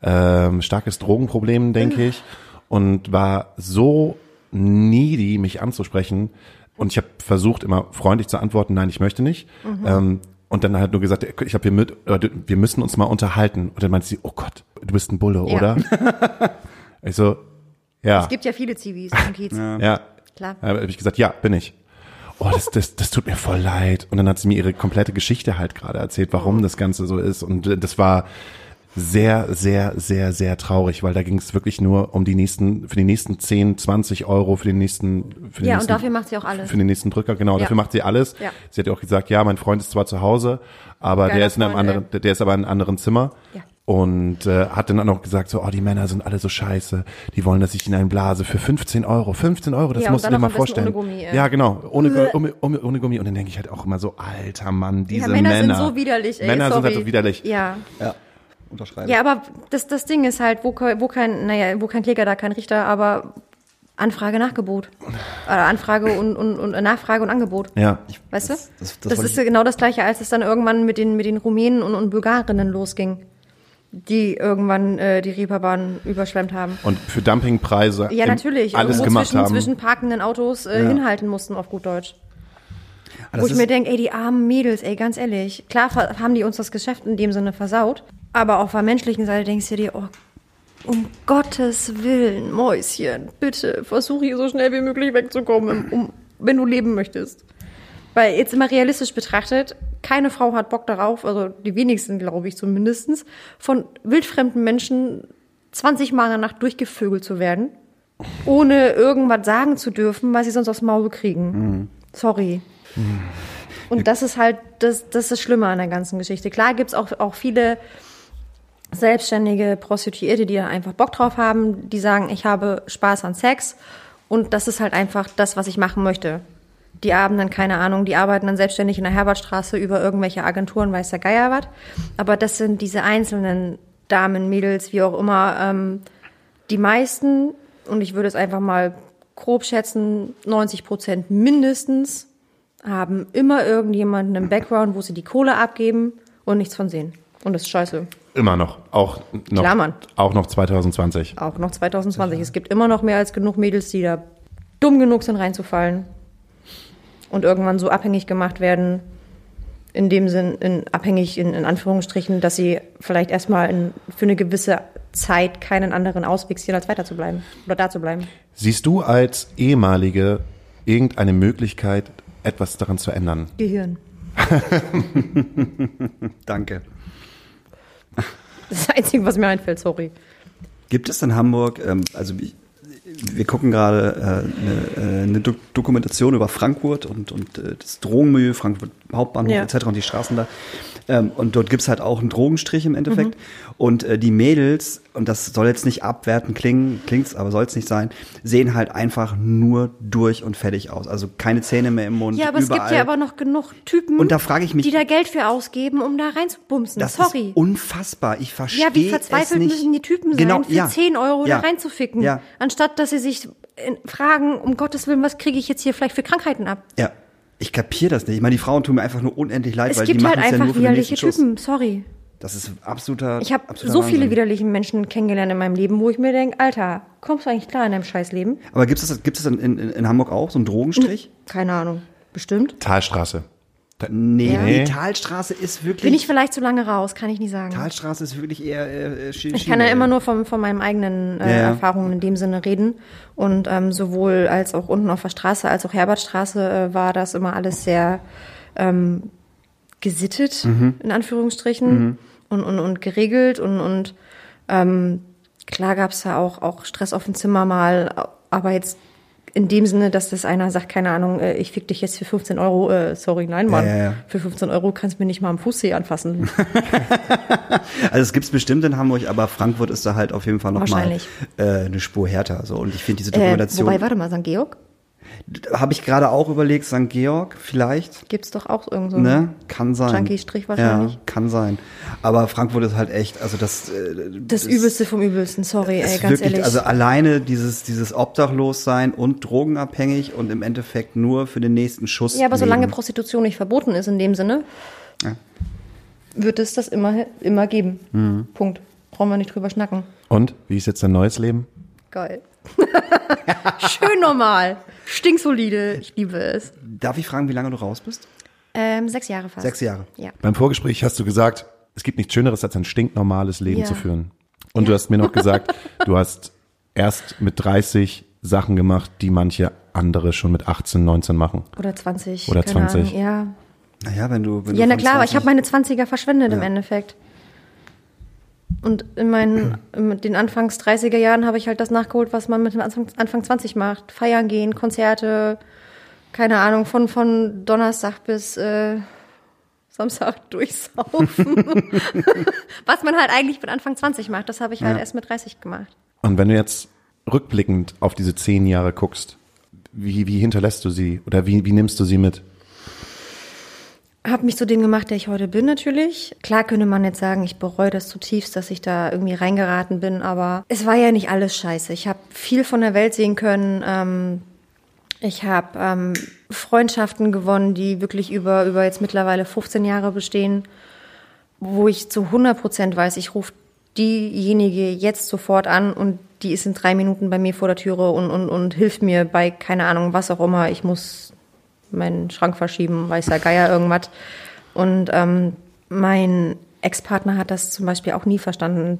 Ähm, starkes Drogenproblem, denke ich. Und war so needy, mich anzusprechen. Und ich habe versucht, immer freundlich zu antworten, nein, ich möchte nicht. Ähm, und dann halt nur gesagt, ich habe wir, mit, äh, wir müssen uns mal unterhalten. Und dann meinte sie, oh Gott, du bist ein Bulle, Ja. oder? ich so, ja. Es gibt ja viele Zivis im Kiez. Ja. Klar. Da habe ich gesagt, ja, bin ich. Oh, das, das, das tut mir voll leid. Und dann hat sie mir ihre komplette Geschichte halt gerade erzählt, warum das Ganze so ist. Und das war sehr, sehr, sehr, sehr traurig, weil da ging es wirklich nur um die nächsten, für die nächsten 10, 20 Euro, für den nächsten, für den Ja, und nächsten, dafür macht sie auch alles. Für den nächsten Drücker, genau. Ja. Dafür macht sie alles. Ja. Sie hat ja auch gesagt, ja, mein Freund ist zwar zu Hause, aber Geiler der ist in einem Freund, anderen, der, der ist aber in einem anderen Zimmer. Ja. Und äh, hat dann auch noch gesagt, so, oh, die Männer sind alle so scheiße. Die wollen, dass ich ihnen einen blase für 15 Euro. 15 Euro, das Ja, musst du dir mal vorstellen. ohne Gummi, ey. Ja, genau, ohne, ohne, ohne, ohne Gummi. Und dann denke ich halt auch immer so, alter Mann, diese ja, Männer, Männer. sind so widerlich, ey. Männer sorry. sind halt so widerlich. Ja. ja, unterschreiben. Ja, aber das, das Ding ist halt, wo, wo kein, naja, wo kein Kläger, da kein Richter, aber Anfrage, Nachgebot. Oder Anfrage und, und, und äh, Nachfrage und Angebot. Ja. Weißt du? das- das Das, wollte ist ja genau das Gleiche, als es dann irgendwann mit den, mit den Rumänen und, und Bulgarinnen losging, die irgendwann äh, die Reeperbahn überschwemmt haben. Und für Dumpingpreise Ja, natürlich. alles Irgendwo gemacht zwischen, haben. zwischen parkenden Autos äh, Ja. hinhalten mussten, auf gut Deutsch. Ah, Wo ich mir denke, ey, die armen Mädels, ey, ganz ehrlich. Klar haben die uns das Geschäft in dem Sinne versaut. Aber auf der menschlichen Seite denkst du dir, oh, um Gottes Willen, Mäuschen, bitte versuch hier so schnell wie möglich wegzukommen, um, wenn du leben möchtest. Weil jetzt immer realistisch betrachtet, keine Frau hat Bock darauf, also die wenigsten, glaube ich zumindestens, von wildfremden Menschen 20 Mal in der Nacht durchgevögelt zu werden, ohne irgendwas sagen zu dürfen, weil sie sonst aufs Maul kriegen. Sorry. Und das ist halt das, das ist das Schlimme an der ganzen Geschichte. Klar gibt's auch, auch viele selbstständige Prostituierte, die da einfach Bock drauf haben, die sagen, ich habe Spaß an Sex und das ist halt einfach das, was ich machen möchte. Die haben dann keine Ahnung, die arbeiten dann selbstständig in der Herbertstraße über irgendwelche Agenturen, weiß der Geier was. Aber das sind diese einzelnen Damen, Mädels, wie auch immer, ähm, die meisten, und ich würde es einfach mal grob schätzen, 90 Prozent mindestens, haben immer irgendjemanden im Background, wo sie die Kohle abgeben und nichts von sehen. Und das ist scheiße. Immer noch. Auch noch, Klar, auch noch 2020. Auch noch 2020. Es gibt immer noch mehr als genug Mädels, die da dumm genug sind, reinzufallen. Und irgendwann so abhängig gemacht werden, in dem Sinn, in, abhängig in, in Anführungsstrichen, dass sie vielleicht erstmal in, für eine gewisse Zeit keinen anderen Ausweg sehen, als weiter zu bleiben oder da zu bleiben. Siehst du als ehemalige irgendeine Möglichkeit, etwas daran zu ändern? Gehirn. Danke. Das ist das Einzige, was mir einfällt, sorry. Gibt es in Hamburg, ähm, also ich- wir gucken gerade äh, eine, äh, eine Do Dokumentation über Frankfurt und, und äh, das Drogenmilieu, Frankfurt Hauptbahnhof Ja. etc. und die Straßen da. Ähm, und dort gibt's halt auch einen Drogenstrich im Endeffekt. Mhm. Und äh, die Mädels, und das soll jetzt nicht abwerten klingen, klingt's, aber soll es nicht sein, sehen halt einfach nur durch und fertig aus. Also keine Zähne mehr im Mund. Ja, aber überall. es gibt ja aber noch genug Typen, Und da frage ich mich- die da Geld für ausgeben, um da reinzubumsen. Das Sorry. ist unfassbar. Ich verstehe Ja, wie verzweifelt müssen die Typen sein, genau, für ja. 10 Euro ja. da reinzuficken. Ja, Anstatt, dass sie sich äh, fragen, um Gottes Willen, was kriege ich jetzt hier vielleicht für Krankheiten ab? ja. Ich kapier das nicht. Ich meine, die Frauen tun mir einfach nur unendlich leid, Es weil gibt die halt machen es ja einfach nur für den widerliche. Typen, sorry. Das ist absoluter. Ich habe so viele Wahnsinn. widerliche Menschen kennengelernt in meinem Leben, wo ich mir denke, Alter, kommst du eigentlich klar in deinem Scheißleben? Aber gibt es das, gibt es das in, in, in Hamburg auch, so einen Drogenstrich? Keine Ahnung. Bestimmt. Talstraße. Nee, Ja. die Talstraße ist wirklich. Bin ich vielleicht zu lange raus, kann ich nicht sagen. Talstraße ist wirklich eher. Äh, äh, Ich kann ja immer nur von, von meinen eigenen äh, Ja. Erfahrungen in dem Sinne reden. Und ähm, sowohl als auch unten auf der Straße als auch Herbertstraße äh, war das immer alles sehr ähm, gesittet, Mhm. in Anführungsstrichen, und, und, und geregelt. Und, und ähm, klar gab's da auch, auch Stress auf dem Zimmer mal, aber jetzt in dem Sinne, dass das einer sagt, keine Ahnung, äh, ich fick dich jetzt für 15 Euro, äh, sorry, nein, Mann, Ja, ja, ja. für 15 Euro kannst du mir nicht mal am Fußzeh anfassen. Also es gibt's bestimmt in Hamburg, aber Frankfurt ist da halt auf jeden Fall nochmal äh, eine Spur härter. So. Und ich finde diese äh, Dokumentation. wobei, warte mal, St. Georg Habe ich gerade auch überlegt, St. Georg vielleicht. gibt's doch auch irgend so. Ne? Kann sein. Junkie-Strich wahrscheinlich. Ja, kann sein. Aber Frankfurt ist halt echt, also das. äh, Das Übelste vom Übelsten, sorry, ey, ganz wirklich, ehrlich. also alleine dieses, dieses Obdachlossein und drogenabhängig und im Endeffekt nur für den nächsten Schuss. ja, aber solange leben. Prostitution nicht verboten ist in dem Sinne, Ja. wird es das immer, immer geben. Mhm. Punkt. Brauchen wir nicht drüber schnacken. Und? Wie ist jetzt dein neues Leben? Geil. Schön normal. Stinksolide. Ich liebe es. Darf ich fragen, wie lange du raus bist? Ähm, sechs Jahre fast. Sechs Jahre. Ja. Beim Vorgespräch hast du gesagt, es gibt nichts Schöneres, als ein stinknormales Leben Ja. zu führen. Und du hast mir noch gesagt, du hast erst mit 30 Sachen gemacht, die manche andere schon mit 18, 19 machen. Oder 20. Oder keine 20. Ahnung. Ja. Naja, wenn du. Wenn Ja, du na klar, aber ich 20 habe meine 20er verschwendet im Ja. Endeffekt. Und in meinen, in den Anfangs 30er Jahren habe ich halt das nachgeholt, was man mit dem Anfang, Anfang 20 macht. Feiern gehen, Konzerte, keine Ahnung, von, von Donnerstag bis äh, Samstag durchsaufen. was man halt eigentlich mit Anfang 20 macht, das habe ich halt Ja. erst mit 30 gemacht. Und wenn du jetzt rückblickend auf diese zehn Jahre guckst, wie, wie hinterlässt du sie oder wie, wie nimmst du sie mit? Hab mich zu dem gemacht, der ich heute bin, natürlich. Klar könnte man jetzt sagen, ich bereue das zutiefst, dass ich da irgendwie reingeraten bin, aber es war ja nicht alles scheiße. Ich habe viel von der Welt sehen können. Ähm, ich habe ähm, Freundschaften gewonnen, die wirklich über, über jetzt mittlerweile 15 Jahre bestehen, wo ich zu 100 Prozent weiß, ich rufe diejenige jetzt sofort an und die ist in drei Minuten bei mir vor der Türe und, und, und hilft mir bei, keine Ahnung, was auch immer. Ich muss meinen Schrank verschieben, weiß der Geier irgendwas. Und ähm, mein Ex-Partner hat das zum Beispiel auch nie verstanden.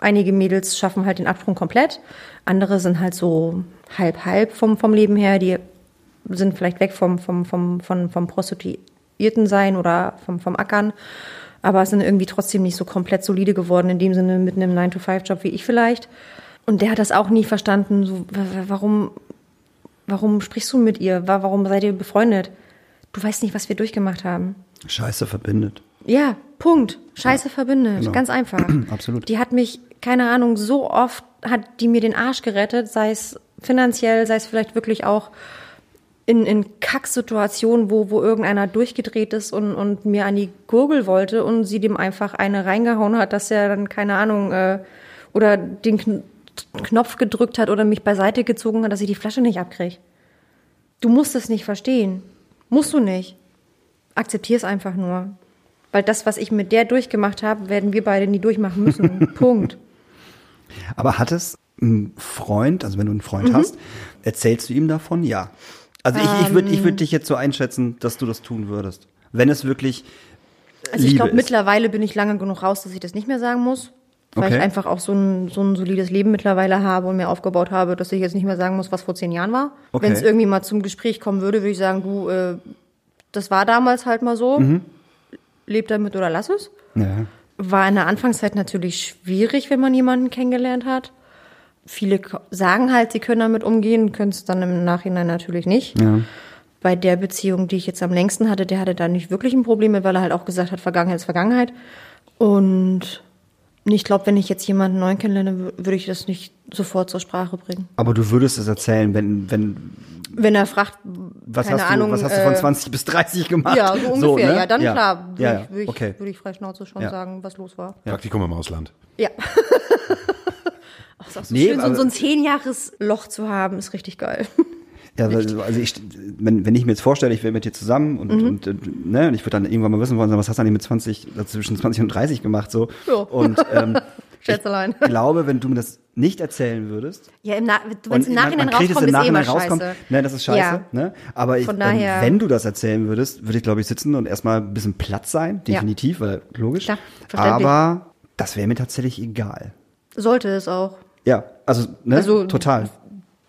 Einige Mädels schaffen halt den Absprung komplett, andere sind halt so halb halb vom, vom Leben her, die sind vielleicht weg vom, vom, vom, vom, vom Prostituierten sein oder vom, vom Ackern, aber sind irgendwie trotzdem nicht so komplett solide geworden, in dem Sinne mit einem 9-to-5-Job wie ich vielleicht. Und der hat das auch nie verstanden, so, wa- wa- warum, warum sprichst du mit ihr? Wa- Warum seid ihr befreundet? Du weißt nicht, was wir durchgemacht haben. Scheiße verbindet. Ja, Punkt. Scheiße verbindet. genau. Ganz einfach. Absolut. Die hat mich, keine Ahnung, so oft hat die mir den Arsch gerettet, sei es finanziell, sei es vielleicht wirklich auch in, in Kacksituationen, wo, wo irgendeiner durchgedreht ist und, und mir an die Gurgel wollte und sie dem einfach eine reingehauen hat, dass er dann, keine Ahnung, äh, oder den Knopf gedrückt hat oder mich beiseite gezogen hat, dass ich die Flasche nicht abkriege. Du musst es nicht verstehen. Musst du nicht. Akzeptier es einfach nur. Weil das, was ich mit der durchgemacht habe, werden wir beide nie durchmachen müssen. Punkt. Aber hat es ein Freund, also wenn du einen Mhm. Freund hast, erzählst du ihm davon? Ja. Also ich, ich würde ich würd dich jetzt so einschätzen, dass du das tun würdest. Wenn es wirklich Also ich glaube, mittlerweile bin ich lange genug raus, dass ich das nicht mehr sagen muss. Weil Okay. ich einfach auch so ein, so ein solides Leben mittlerweile habe und mir aufgebaut habe, dass ich jetzt nicht mehr sagen muss, was vor zehn Jahren war. Okay. Wenn es irgendwie mal zum Gespräch kommen würde, würde ich sagen, du, äh, das war damals halt mal so. Mhm. Leb damit oder lass es. ja. War in der Anfangszeit natürlich schwierig, wenn man jemanden kennengelernt hat. Viele sagen halt, sie können damit umgehen, können es dann im Nachhinein natürlich nicht. Ja. Bei der Beziehung, die ich jetzt am längsten hatte, der hatte da nicht wirklich ein Problem mit, weil er halt auch gesagt hat, Vergangenheit ist Vergangenheit. Und ich glaube, wenn ich jetzt jemanden neu kennenlerne, wür- würde ich das nicht sofort zur Sprache bringen. Aber du würdest es erzählen, wenn, wenn, Wenn er fragt, was keine hast du, Ahnung, was hast du von äh, 20 bis 30 gemacht? Ja, so ungefähr. ne? Ja, dann klar, würde Ja, ja. ich, würde ich, okay. würde ich frei Schnauze schon Ja. sagen, was los war. Praktikum im Ausland. Ja. Ach, ist auch so Nee, schön, so, aber- so ein zehn Jahres Loch zu haben, ist richtig geil. Ja, also also ich, wenn, wenn ich mir jetzt vorstelle, ich wäre mit dir zusammen und, und, und ne, und ich würde dann irgendwann mal wissen wollen, was hast du eigentlich mit 20, also zwischen 20 und 30 gemacht so. Ja. Und ähm, Schätzelein. ich glaube, wenn du mir das nicht erzählen würdest, Ja, im Na wenn und es im Nachhinein man rauskommt, im ist eh Nachhinein rauskommt, scheiße. ne, das ist scheiße, Ja. ne? Aber ich, ähm, daher- wenn du das erzählen würdest, würde ich glaube ich sitzen und erstmal ein bisschen platt sein, Ja. definitiv, weil logisch. Klar. Aber das wäre mir tatsächlich egal. Sollte es auch. Ja, also, ne, Also- total.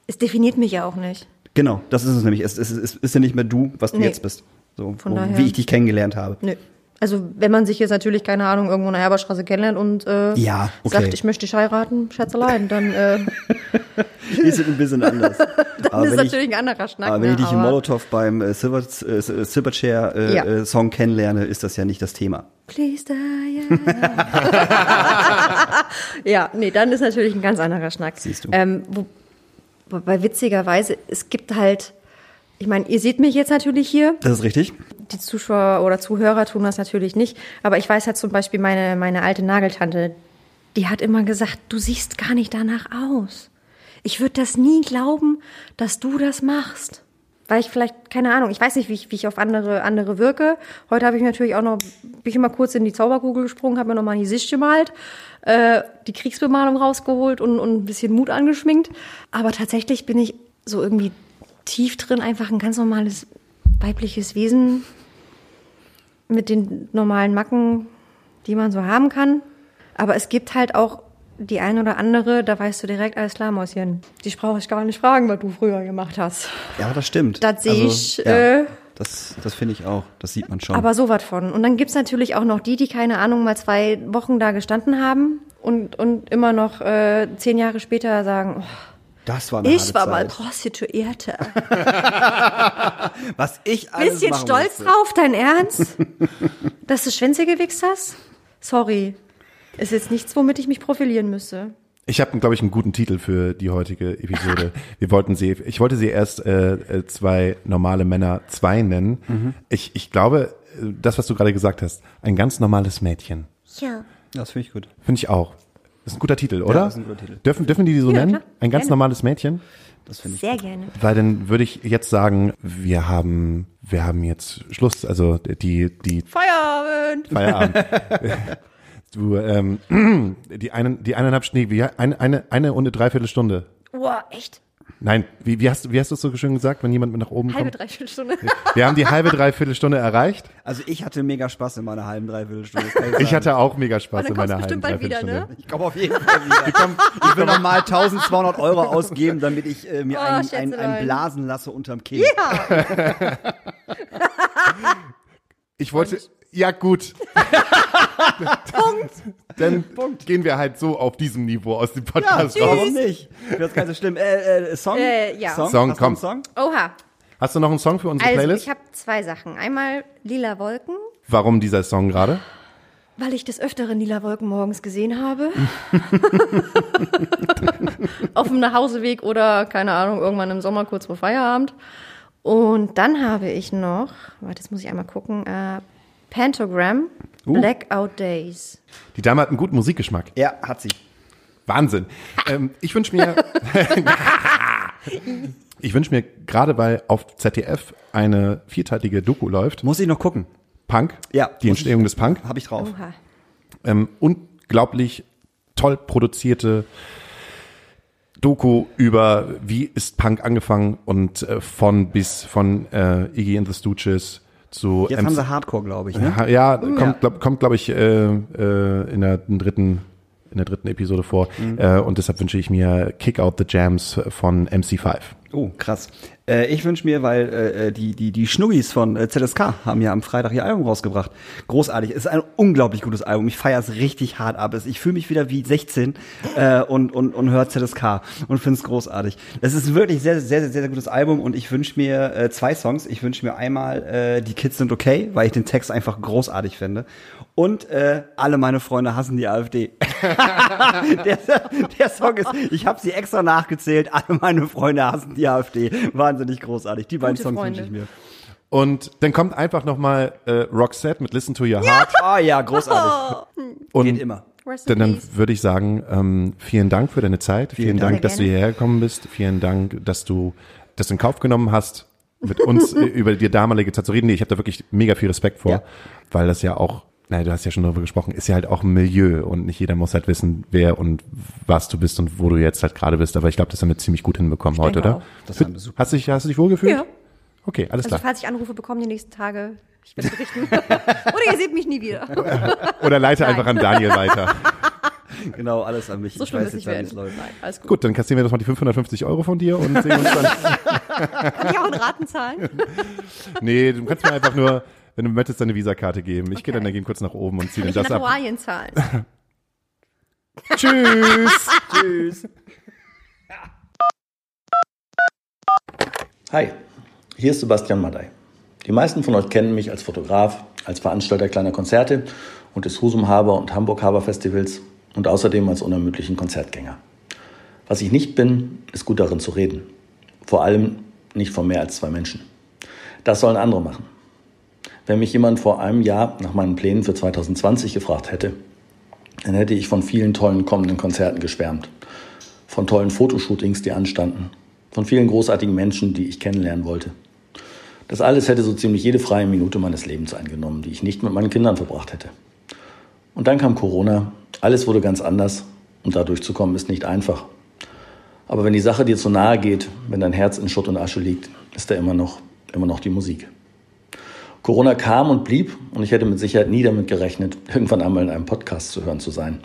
Es definiert mich ja auch nicht. Genau, das ist es nämlich. Es, es, es ist ja nicht mehr du, was du Nee. jetzt bist. So, Von wo, daher- wie ich dich kennengelernt habe. Nö. Also wenn man sich jetzt natürlich, keine Ahnung, irgendwo in der Herberstraße kennenlernt und äh, Ja, okay. sagt, ich möchte dich heiraten, Schätzelein, dann, äh, Ist es ein bisschen anders. dann aber ist wenn ich, natürlich ein anderer Schnack. aber wenn ne? ich dich im Molotow beim äh, Silver, äh, Silverchair äh, Ja. äh, Song kennenlerne, ist das ja nicht das Thema. Please die. ja, nee, dann ist natürlich ein ganz anderer Schnack. Siehst du. Ähm, wo, wobei witzigerweise, es gibt halt, ich meine, ihr seht mich jetzt natürlich hier, Das ist richtig. die Zuschauer oder Zuhörer tun das natürlich nicht, aber ich weiß halt zum Beispiel, meine, meine alte Nageltante, die hat immer gesagt, du siehst gar nicht danach aus. Ich würde das nie glauben, dass du das machst. Weil ich vielleicht, keine Ahnung, ich weiß nicht, wie ich, wie ich auf andere, andere wirke. Heute habe ich natürlich auch noch, bin ich immer kurz in die Zauberkugel gesprungen, habe mir nochmal ein Gesicht gemalt, äh, die Kriegsbemalung rausgeholt und, und ein bisschen Mut angeschminkt. Aber tatsächlich bin ich so irgendwie tief drin einfach ein ganz normales weibliches Wesen mit den normalen Macken, die man so haben kann. Aber es gibt halt auch die ein oder andere, da weißt du direkt, alles klar, Mäuschen. Die brauche ich gar nicht fragen, was du früher gemacht hast. Ja, das stimmt. Das sehe ich, Ja, äh, das das finde ich auch. Das sieht man schon. Aber so was von. Und dann gibt's natürlich auch noch die, die, keine Ahnung, mal zwei Wochen da gestanden haben und, und immer noch äh, zehn Jahre später sagen, oh, das war eine ich war mal Zeit. Prostituierte. Was ich alles Bisschen machen stolz musste. drauf, dein Ernst? Dass du Schwänze gewichst hast? Sorry. Ist jetzt nichts, womit ich mich profilieren müsste. Ich habe, glaube ich, einen guten Titel für die heutige Episode. Wir wollten sie, ich wollte sie erst äh, äh, zwei normale Männer zwei nennen. Mhm. Ich, ich glaube, äh, das, was du gerade gesagt hast, ein ganz normales Mädchen. Ja. Das finde ich gut. Finde ich auch. Das ist ein guter Titel, oder? das ist ein guter Titel. Dürfen, dürfen die die so Ja, nennen? klar. Ein ganz Gerne. normales Mädchen? Das finde ich. Sehr gerne. Weil dann würde ich jetzt sagen, wir haben, wir haben jetzt Schluss, also die, die Feierabend! Feierabend. du, ähm, die einen, die eineinhalb Schnee, wie, eine, eine, eine und eine Dreiviertelstunde. Boah, echt? Nein, wie, wie hast du, wie hast du es so schön gesagt, wenn jemand mit nach oben Halbe, kommt? dreiviertel Stunde. Wir haben die halbe, Dreiviertelstunde erreicht. Also ich hatte mega Spaß in meiner halben Dreiviertelstunde. Ich hatte auch mega Spaß Und in meiner halben bald wieder, Dreiviertelstunde. ne? Ich komme auf jeden Fall wieder. Ich will noch mal 1200 Euro ausgeben, damit ich äh, mir Oh, einen, einen, einen blasen lasse unterm Kinn. Ich wollte, ja gut. Punkt. Dann gehen wir halt so auf diesem Niveau aus dem Podcast raus. Warum nicht? Das gar nicht so schlimm. Äh, äh, Song? Äh, ja. Song, Song, Hast du einen komm. Song? Oha. Hast du noch einen Song für unsere Also, Playlist? ich habe zwei Sachen. Einmal Lila Wolken, Warum dieser Song gerade? weil ich des Öfteren Lila Wolken morgens gesehen habe. Auf dem Nachhauseweg oder, keine Ahnung, irgendwann im Sommer kurz vor Feierabend. Und dann habe ich noch, warte, jetzt muss ich einmal gucken, äh, Pentagram, Blackout Days. Die Dame hat einen guten Musikgeschmack. Ja, hat sie. Wahnsinn. Ähm, ich wünsche mir, ich wünsche mir gerade, weil auf ZDF eine vierteilige Doku läuft, Muss ich noch gucken. Punk, Ja, die Entstehung des Punk, Hab ich drauf. Ähm, unglaublich toll produzierte Doku über wie ist Punk angefangen und äh, von bis von äh, Iggy and the Stooges zu Jetzt MC haben sie Hardcore, glaube ich. Ne? Ja, ja, kommt, glaub, kommt glaube ich, äh, äh, in der dritten in der dritten Episode vor. Äh, und deshalb wünsche ich mir Kick Out the Jams von MC5. Oh, krass. Äh, ich wünsche mir, weil äh, die, die, die Schnuggis von äh, ZSK haben ja am Freitag ihr Album rausgebracht. Großartig. Es ist ein unglaublich gutes Album. Ich feiere es richtig hart ab. Ich fühle mich wieder wie 16 äh, und, und, und höre ZSK und finde es großartig. Es ist wirklich sehr, sehr, sehr, sehr gutes Album und ich wünsche mir äh, zwei Songs. Ich wünsche mir einmal äh, Die Kids sind okay, weil ich den Text einfach großartig finde. Und äh, alle meine Freunde hassen die AfD. der, der Song ist, ich habe sie extra nachgezählt, alle meine Freunde hassen die AfD. Wahnsinnig großartig. Die beiden Gute Songs Freunde. wünsche ich mir. Und dann kommt einfach nochmal äh, Roxette mit Listen to Your Heart. Ah ja, großartig. Und Geht immer. In dann, würde ich sagen, ähm, vielen Dank für deine Zeit. Vielen, Dank. Dank, dass du hierher gekommen bist. Vielen Dank, dass du dass du in Kauf genommen hast, mit uns über die damalige Zeit zu reden. Nee, ich habe da wirklich mega viel Respekt vor, Ja. weil das ja auch, naja, du hast ja schon darüber gesprochen, ist ja halt auch ein Milieu und nicht jeder muss halt wissen, wer und was du bist und wo du jetzt halt gerade bist. Aber ich glaube, das haben wir ziemlich gut hinbekommen heute, oder? auch. Das haben wir super. Hast du dich, hast du dich wohlgefühlt? Ja. Okay, alles Also klar. falls ich Anrufe bekomme die nächsten Tage, ich werde berichten. Oder ihr seht mich nie wieder. Oder leite Nein. einfach an Daniel weiter. Genau, alles an mich. So Ich schlimm weiß ist es jetzt wie werden. es läuft. Nein, alles gut. Gut, dann kassieren wir das mal die 550 Euro von dir und sehen uns dann. Kann ich auch in Raten zahlen? Nee, du kannst mir einfach nur, wenn du möchtest, deine Visakarte geben. Ich gehe Okay. dann dagegen kurz nach oben und ziehe ich das ab. Naturalien zahlen? Tschüss. Tschüss. Hi, hier ist Sebastian Madey. Die meisten von euch kennen mich als Fotograf, als Veranstalter kleiner Konzerte und des Husum Haber und Hamburg Haber Festivals und außerdem als unermüdlichen Konzertgänger. Was ich nicht bin, ist gut darin zu reden. Vor allem nicht von mehr als zwei Menschen. Das sollen andere machen. Wenn mich jemand vor einem Jahr nach meinen Plänen für 2020 gefragt hätte, dann hätte ich von vielen tollen kommenden Konzerten geschwärmt. Von tollen Fotoshootings, die anstanden. Von vielen großartigen Menschen, die ich kennenlernen wollte. Das alles hätte so ziemlich jede freie Minute meines Lebens eingenommen, die ich nicht mit meinen Kindern verbracht hätte. Und dann kam Corona, alles wurde ganz anders und da durchzukommen ist nicht einfach. Aber wenn die Sache dir zu nahe geht, wenn dein Herz in Schutt und Asche liegt, ist da immer noch, immer noch die Musik. Corona kam und blieb und ich hätte mit Sicherheit nie damit gerechnet, irgendwann einmal in einem Podcast zu hören zu sein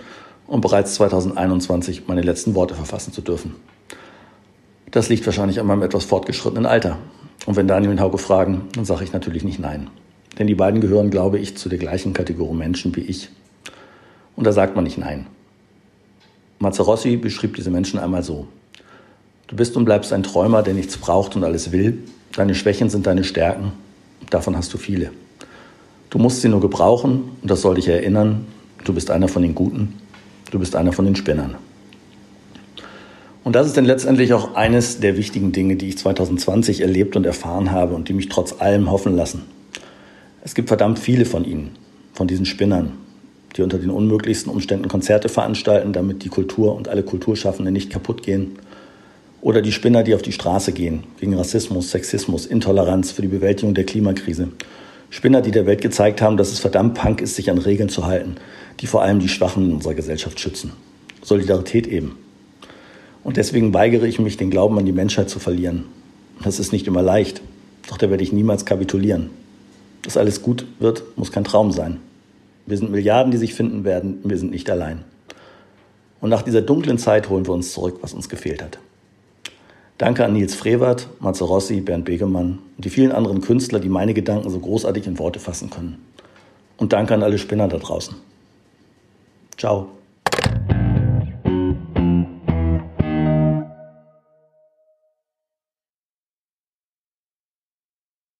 und bereits 2021 meine letzten Worte verfassen zu dürfen. Das liegt wahrscheinlich an meinem etwas fortgeschrittenen Alter. Und wenn Daniel und Hauke fragen, dann sage ich natürlich nicht nein. Denn die beiden gehören, glaube ich, zu der gleichen Kategorie Menschen wie ich. Und da sagt man nicht nein. Mazzarossi beschrieb diese Menschen einmal so. Du bist und bleibst ein Träumer, der nichts braucht und alles will. Deine Schwächen sind deine Stärken. Davon hast du viele. Du musst sie nur gebrauchen und das soll dich erinnern. Du bist einer von den Guten. Du bist einer von den Spinnern. Und das ist dann letztendlich auch eines der wichtigen Dinge, die ich 2020 erlebt und erfahren habe und die mich trotz allem hoffen lassen. Es gibt verdammt viele von ihnen, von diesen Spinnern, die unter den unmöglichsten Umständen Konzerte veranstalten, damit die Kultur und alle Kulturschaffenden nicht kaputt gehen. Oder die Spinner, die auf die Straße gehen, gegen Rassismus, Sexismus, Intoleranz, für die Bewältigung der Klimakrise. Spinner, die der Welt gezeigt haben, dass es verdammt Punk ist, sich an Regeln zu halten, die vor allem die Schwachen in unserer Gesellschaft schützen. Solidarität eben. Und deswegen weigere ich mich, den Glauben an die Menschheit zu verlieren. Das ist nicht immer leicht, doch da werde ich niemals kapitulieren. Dass alles gut wird, muss kein Traum sein. Wir sind Milliarden, die sich finden werden, wir sind nicht allein. Und nach dieser dunklen Zeit holen wir uns zurück, was uns gefehlt hat. Danke an Nils Frevert, Matze Rossi, Bernd Begemann und die vielen anderen Künstler, die meine Gedanken so großartig in Worte fassen können. Und danke an alle Spinner da draußen. Ciao.